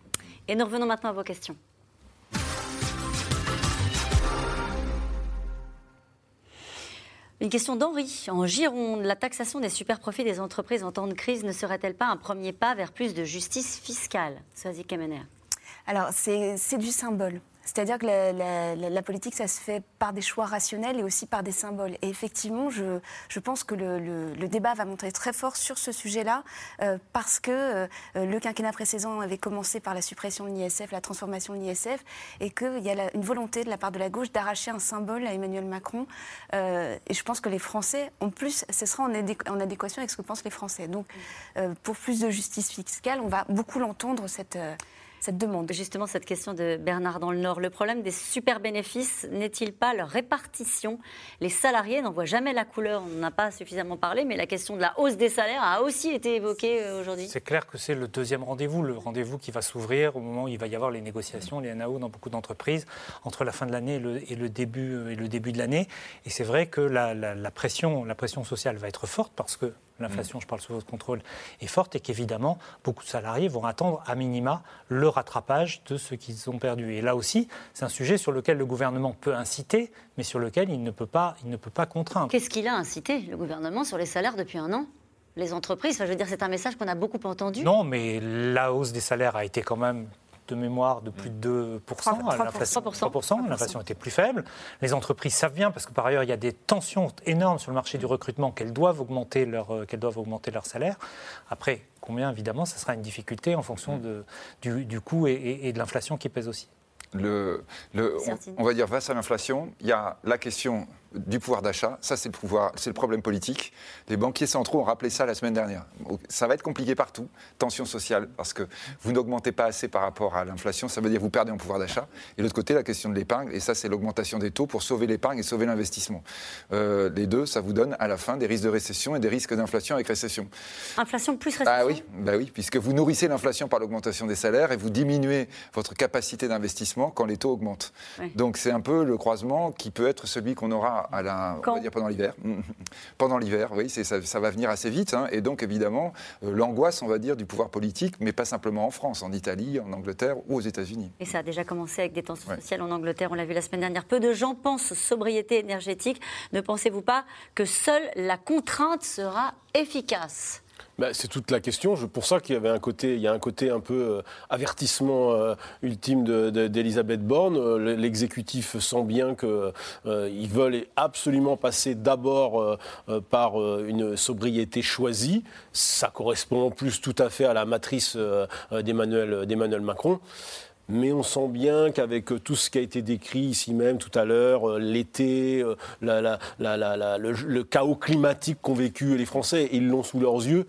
Et nous revenons maintenant à vos questions. Une question d'Henri. En Gironde, la taxation des superprofits des entreprises en temps de crise ne serait-elle pas un premier pas vers plus de justice fiscale? Soazic Kemener. Alors, c'est du symbole. C'est-à-dire que la, politique, ça se fait par des choix rationnels et aussi par des symboles. Et effectivement, je, pense que le, débat va monter très fort sur ce sujet-là, euh, parce que euh, le quinquennat précédent avait commencé par la suppression de l'ISF, la transformation de l'ISF, et qu'il y a une volonté de la part de la gauche d'arracher un symbole à Emmanuel Macron. Euh, et je pense que les Français, en plus, ce sera en, adéquation avec ce que pensent les Français. Donc, pour plus de justice fiscale, on va beaucoup l'entendre, cette cette demande. Justement, cette question de Bernard dans le Nord. Le problème des super bénéfices n'est-il pas leur répartition? Les salariés n'en voient jamais la couleur. On n'a pas suffisamment parlé, mais la question de la hausse des salaires a aussi été évoquée euh, aujourd'hui. C'est clair que c'est le deuxième rendez-vous, le rendez-vous qui va s'ouvrir au moment où il va y avoir les négociations, les NAO dans beaucoup d'entreprises, entre la fin de l'année et, le, début, euh, et le début de l'année. Et c'est vrai que la, la, pression, la pression sociale va être forte parce que l'inflation, je parle sous votre contrôle, est forte et qu'évidemment, beaucoup de salariés vont attendre à minima le rattrapage de ce qu'ils ont perdu. Et là aussi, c'est un sujet sur lequel le gouvernement peut inciter, mais sur lequel il ne peut pas, il ne peut pas contraindre. Qu'est-ce qu'il a incité, le gouvernement, sur les salaires depuis un an? Les entreprises, je veux dire, c'est un message qu'on a beaucoup entendu. Non, mais la hausse des salaires a été quand même de mémoire de plus de 2%. L'inflation 3%, l'inflation était plus faible. Les entreprises savent bien, parce que par ailleurs, il y a des tensions énormes sur le marché du recrutement, qu'elles doivent augmenter leur, euh, qu'elles doivent augmenter leur salaire. Après, combien, évidemment, ça sera une difficulté en fonction de, du, coût et, de l'inflation qui pèse aussi. le, le, on, on va dire face à l'inflation, il y a la question du pouvoir d'achat. Ça, c'est le pouvoir, c'est le problème politique. Les banquiers centraux ont rappelé ça la semaine dernière. Ça va être compliqué partout. Tension sociale, parce que vous n'augmentez pas assez par rapport à l'inflation. Ça veut dire que vous perdez en pouvoir d'achat. Et de l'autre côté, la question de l'épargne. Et ça, c'est l'augmentation des taux pour sauver l'épargne et sauver l'investissement. Euh, les deux, ça vous donne à la fin des risques de récession et des risques d'inflation avec récession. Inflation plus récession. Ah oui, bah oui, puisque vous nourrissez l'inflation par l'augmentation des salaires et vous diminuez votre capacité d'investissement quand les taux augmentent. Donc c'est un peu le croisement qui peut être celui qu'on aura à la, on va dire pendant l'hiver. pendant l'hiver, oui, ça, ça, va venir assez vite. Hein. et donc, évidemment, euh, l'angoisse, on va dire, du pouvoir politique, mais pas simplement en France, en Italie, en Angleterre ou aux États-Unis. Et ça a déjà commencé avec des tensions sociales en Angleterre, on l'a vu la semaine dernière. Peu de gens pensent sobriété énergétique. Ne pensez-vous pas que seule la contrainte sera efficace? Bah, c'est toute la question. Je, pour ça qu'il y avait un côté, il y a un côté un peu euh, avertissement euh, ultime d'Elisabeth de, Borne. Euh, l'exécutif sent bien qu'ils veulent absolument passer d'abord par une sobriété choisie. Ça correspond en plus tout à fait à la matrice d'Emmanuel Macron. Mais on sent bien qu'avec tout ce qui a été décrit ici même tout à l'heure, l'été, le, chaos climatique qu'ont vécu les Français, ils l'ont sous leurs yeux,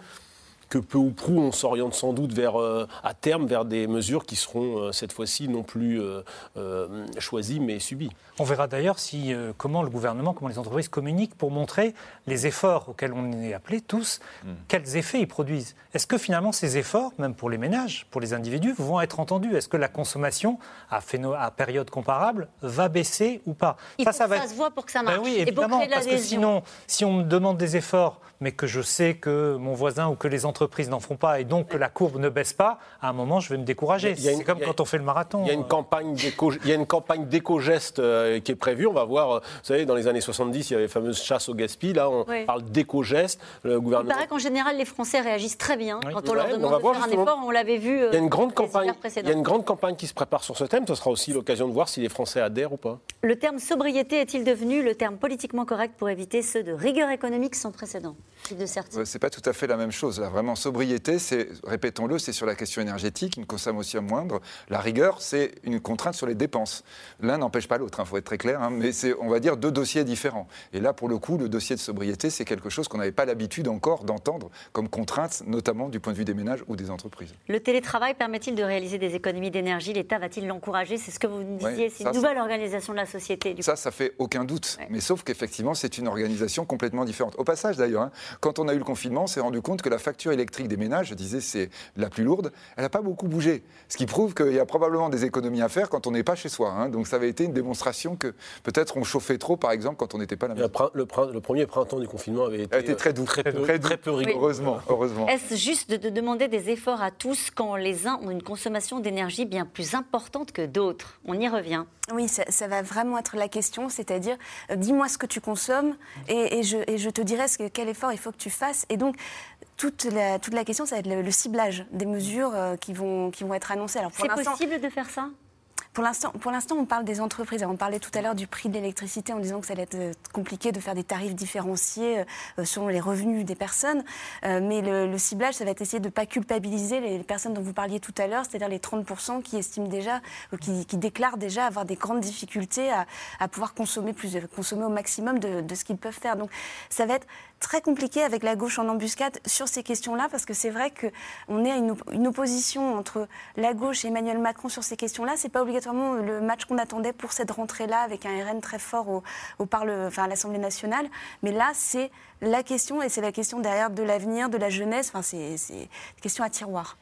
que peu ou prou, on s'oriente sans doute vers, euh, à terme vers des mesures qui seront euh, cette fois-ci non plus euh, choisies mais subies. On verra d'ailleurs si, comment le gouvernement, comment les entreprises communiquent pour montrer les efforts auxquels on est appelés tous, hmm. quels effets ils produisent. Est-ce que finalement ces efforts, même pour les ménages, pour les individus, vont être entendus? Est-ce que la consommation, à, à, période comparable, va baisser ou pas? Il faut ça, que ça se voit pour que ça ben marche. oui, évidemment, parce que sinon, si on me demande des efforts, mais que je sais que mon voisin ou que les entreprises n'en font pas et donc que la courbe ne baisse pas, à un moment, je vais me décourager. C'est comme quand on fait le marathon. Il y a une euh. campagne d'éco, il y a une campagne d'éco-geste euh, qui est prévue. On va voir, euh, vous savez, dans les années 70, il y avait la fameuse chasse au gaspillage. Là, on parle d'éco-geste. Le gouvernement... Il paraît qu'en général, les Français réagissent très bien quand on leur demande de faire un effort. On l'avait vu. il y a une grande campagne. Il y a une grande campagne qui se prépare sur ce thème. Ce sera aussi l'occasion de voir si les Français adhèrent ou pas. Le terme sobriété est-il devenu le terme politiquement correct pour éviter ceux de rigueur économique sans précédent? De certains C'est pas tout à fait la même chose. Là, vraiment, sobriété, c'est, répétons-le, c'est sur la question énergétique, une consommation moindre. La rigueur, c'est une contrainte sur les dépenses. L'un n'empêche pas l'autre, il hein, faut être très clair, hein, mais c'est, on va dire, deux dossiers différents. Et là, pour le coup, le dossier de sobriété, c'est quelque chose qu'on n'avait pas l'habitude encore d'entendre comme contrainte, notamment du point de vue des ménages ou des entreprises. Le télétravail permet-il de réaliser des économies d'énergie? L'État va-t-il l'encourager? C'est ce que vous nous disiez, c'est une nouvelle organisation de la société. ça, ça fait aucun doute. Mais sauf qu'effectivement, c'est une organisation complètement différente. Au passage, d'ailleurs, hein, quand on a eu le confinement, on s'est rendu compte que la facture électrique des ménages, je disais, c'est la plus lourde, elle n'a pas beaucoup bougé. Ce qui prouve qu'il y a probablement des économies à faire quand on n'est pas chez soi. Hein. Donc ça avait été une démonstration que peut-être on chauffait trop, par exemple, quand on n'était pas là. Le, le, premier printemps du confinement avait été, très doux, très, peu, très, peu Heureusement. heureusement. Est-ce juste de, demander des efforts à tous quand les uns ont une consommation d'énergie bien plus importante que d'autres? On y revient. Oui, ça, va vraiment être la question, c'est-à-dire, euh, dis-moi ce que tu consommes et, je, et, je, te dirai ce, quel effort il faut que tu fasses. Et donc, toute la, toute la question, ça va être le, ciblage des mesures euh, qui, vont, qui vont être annoncées. C'est possible de faire ça? Pour l'instant, on parle des entreprises. on parlait tout à l'heure du prix de l'électricité en disant que ça allait être euh, compliqué de faire des tarifs différenciés euh, selon les revenus des personnes. mais le, ciblage, ça va être essayer de ne pas culpabiliser les personnes dont vous parliez tout à l'heure, c'est-à-dire les 30% qui estiment déjà, qui, déclarent déjà avoir des grandes difficultés à, pouvoir consommer, plus, consommer au maximum de, ce qu'ils peuvent faire. Donc ça va être très compliqué avec la gauche en embuscade sur ces questions-là, parce que c'est vrai qu'on est à une, opposition entre la gauche et Emmanuel Macron sur ces questions-là. C'est pas le match qu'on attendait pour cette rentrée-là, avec un RN très fort au, au enfin, à l'Assemblée nationale. Mais là, c'est la question, et c'est la question derrière de l'avenir, de la jeunesse. C'est une question à tiroir.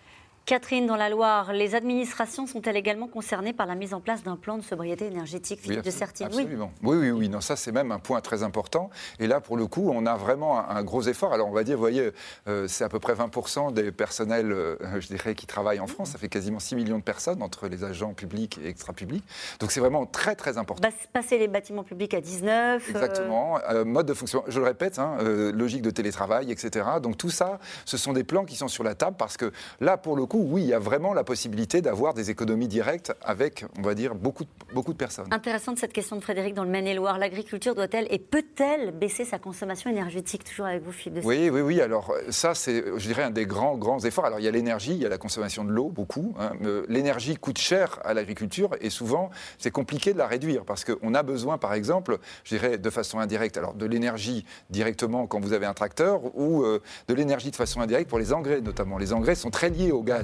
Catherine, dans la Loire, les administrations sont-elles également concernées par la mise en place d'un plan de sobriété énergétique oui, de Sertine Absolument. Oui, oui, oui. Non, ça, c'est même un point très important. Et là, pour le coup, on a vraiment un, gros effort. Alors, on va dire, vous voyez, euh, c'est à peu près 20% des personnels, euh, je dirais, qui travaillent en France. Ça fait quasiment 6 millions de personnes entre les agents publics et extra-publics. Donc, c'est vraiment très, très important. Passer les bâtiments publics à 19. Euh, Exactement. mode de fonctionnement, je le répète, hein, logique de télétravail, etc. Donc, tout ça, ce sont des plans qui sont sur la table parce que là, pour le coup, coup, oui, il y a vraiment la possibilité d'avoir des économies directes avec, on va dire, beaucoup, beaucoup de personnes. Intéressante cette question de Frédéric dans le Maine-et-Loire. L'agriculture doit-elle et peut-elle baisser sa consommation énergétique? Toujours avec vous, Philippe de Oui, oui, oui. Alors ça, c'est, je dirais, un des grands, grands efforts. Alors il y a l'énergie, il y a la consommation de l'eau, beaucoup. Hein. L'énergie coûte cher à l'agriculture et souvent, c'est compliqué de la réduire parce qu'on a besoin, par exemple, je dirais, de façon indirecte, alors de l'énergie directement quand vous avez un tracteur ou euh, de l'énergie de façon indirecte pour les engrais notamment. Les engrais sont très liés au gaz.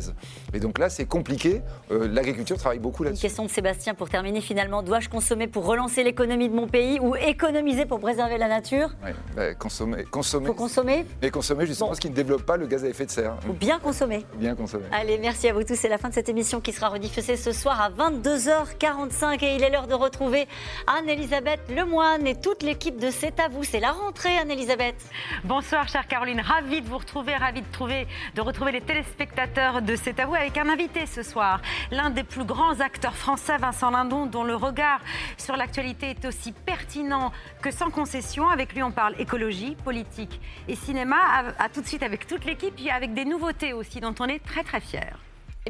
Et donc là, c'est compliqué. Euh, l'agriculture travaille beaucoup là-dessus. Une question de Sébastien pour terminer finalement. Dois-je consommer pour relancer l'économie de mon pays ou économiser pour préserver la nature Oui, bah, consommer. consommer. Faut consommer Et consommer justement ce qui ne développe pas le gaz à effet de serre. Ou bien consommer. Bien consommer. Allez, merci à vous tous. C'est la fin de cette émission qui sera rediffusée ce soir à 22h45 et il est l'heure de retrouver Anne-Elisabeth Lemoine et toute l'équipe de C'est à vous. C'est la rentrée, Anne-Elisabeth. Bonsoir, chère Caroline. Ravie de vous retrouver, ravie de, trouver, de retrouver les téléspectateurs de C'est à vous avec un invité ce soir. L'un des plus grands acteurs français, Vincent Lindon, dont le regard sur l'actualité est aussi pertinent que sans concession. Avec lui, on parle écologie, politique et cinéma. À, tout de suite avec toute l'équipe et avec des nouveautés aussi dont on est très très fiers.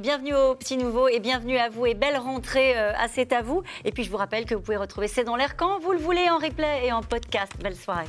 bienvenue aux petits nouveaux et bienvenue à vous et belle rentrée euh, à C'est à vous. Et puis je vous rappelle que vous pouvez retrouver C'est dans l'air quand vous le voulez en replay et en podcast. Belle soirée.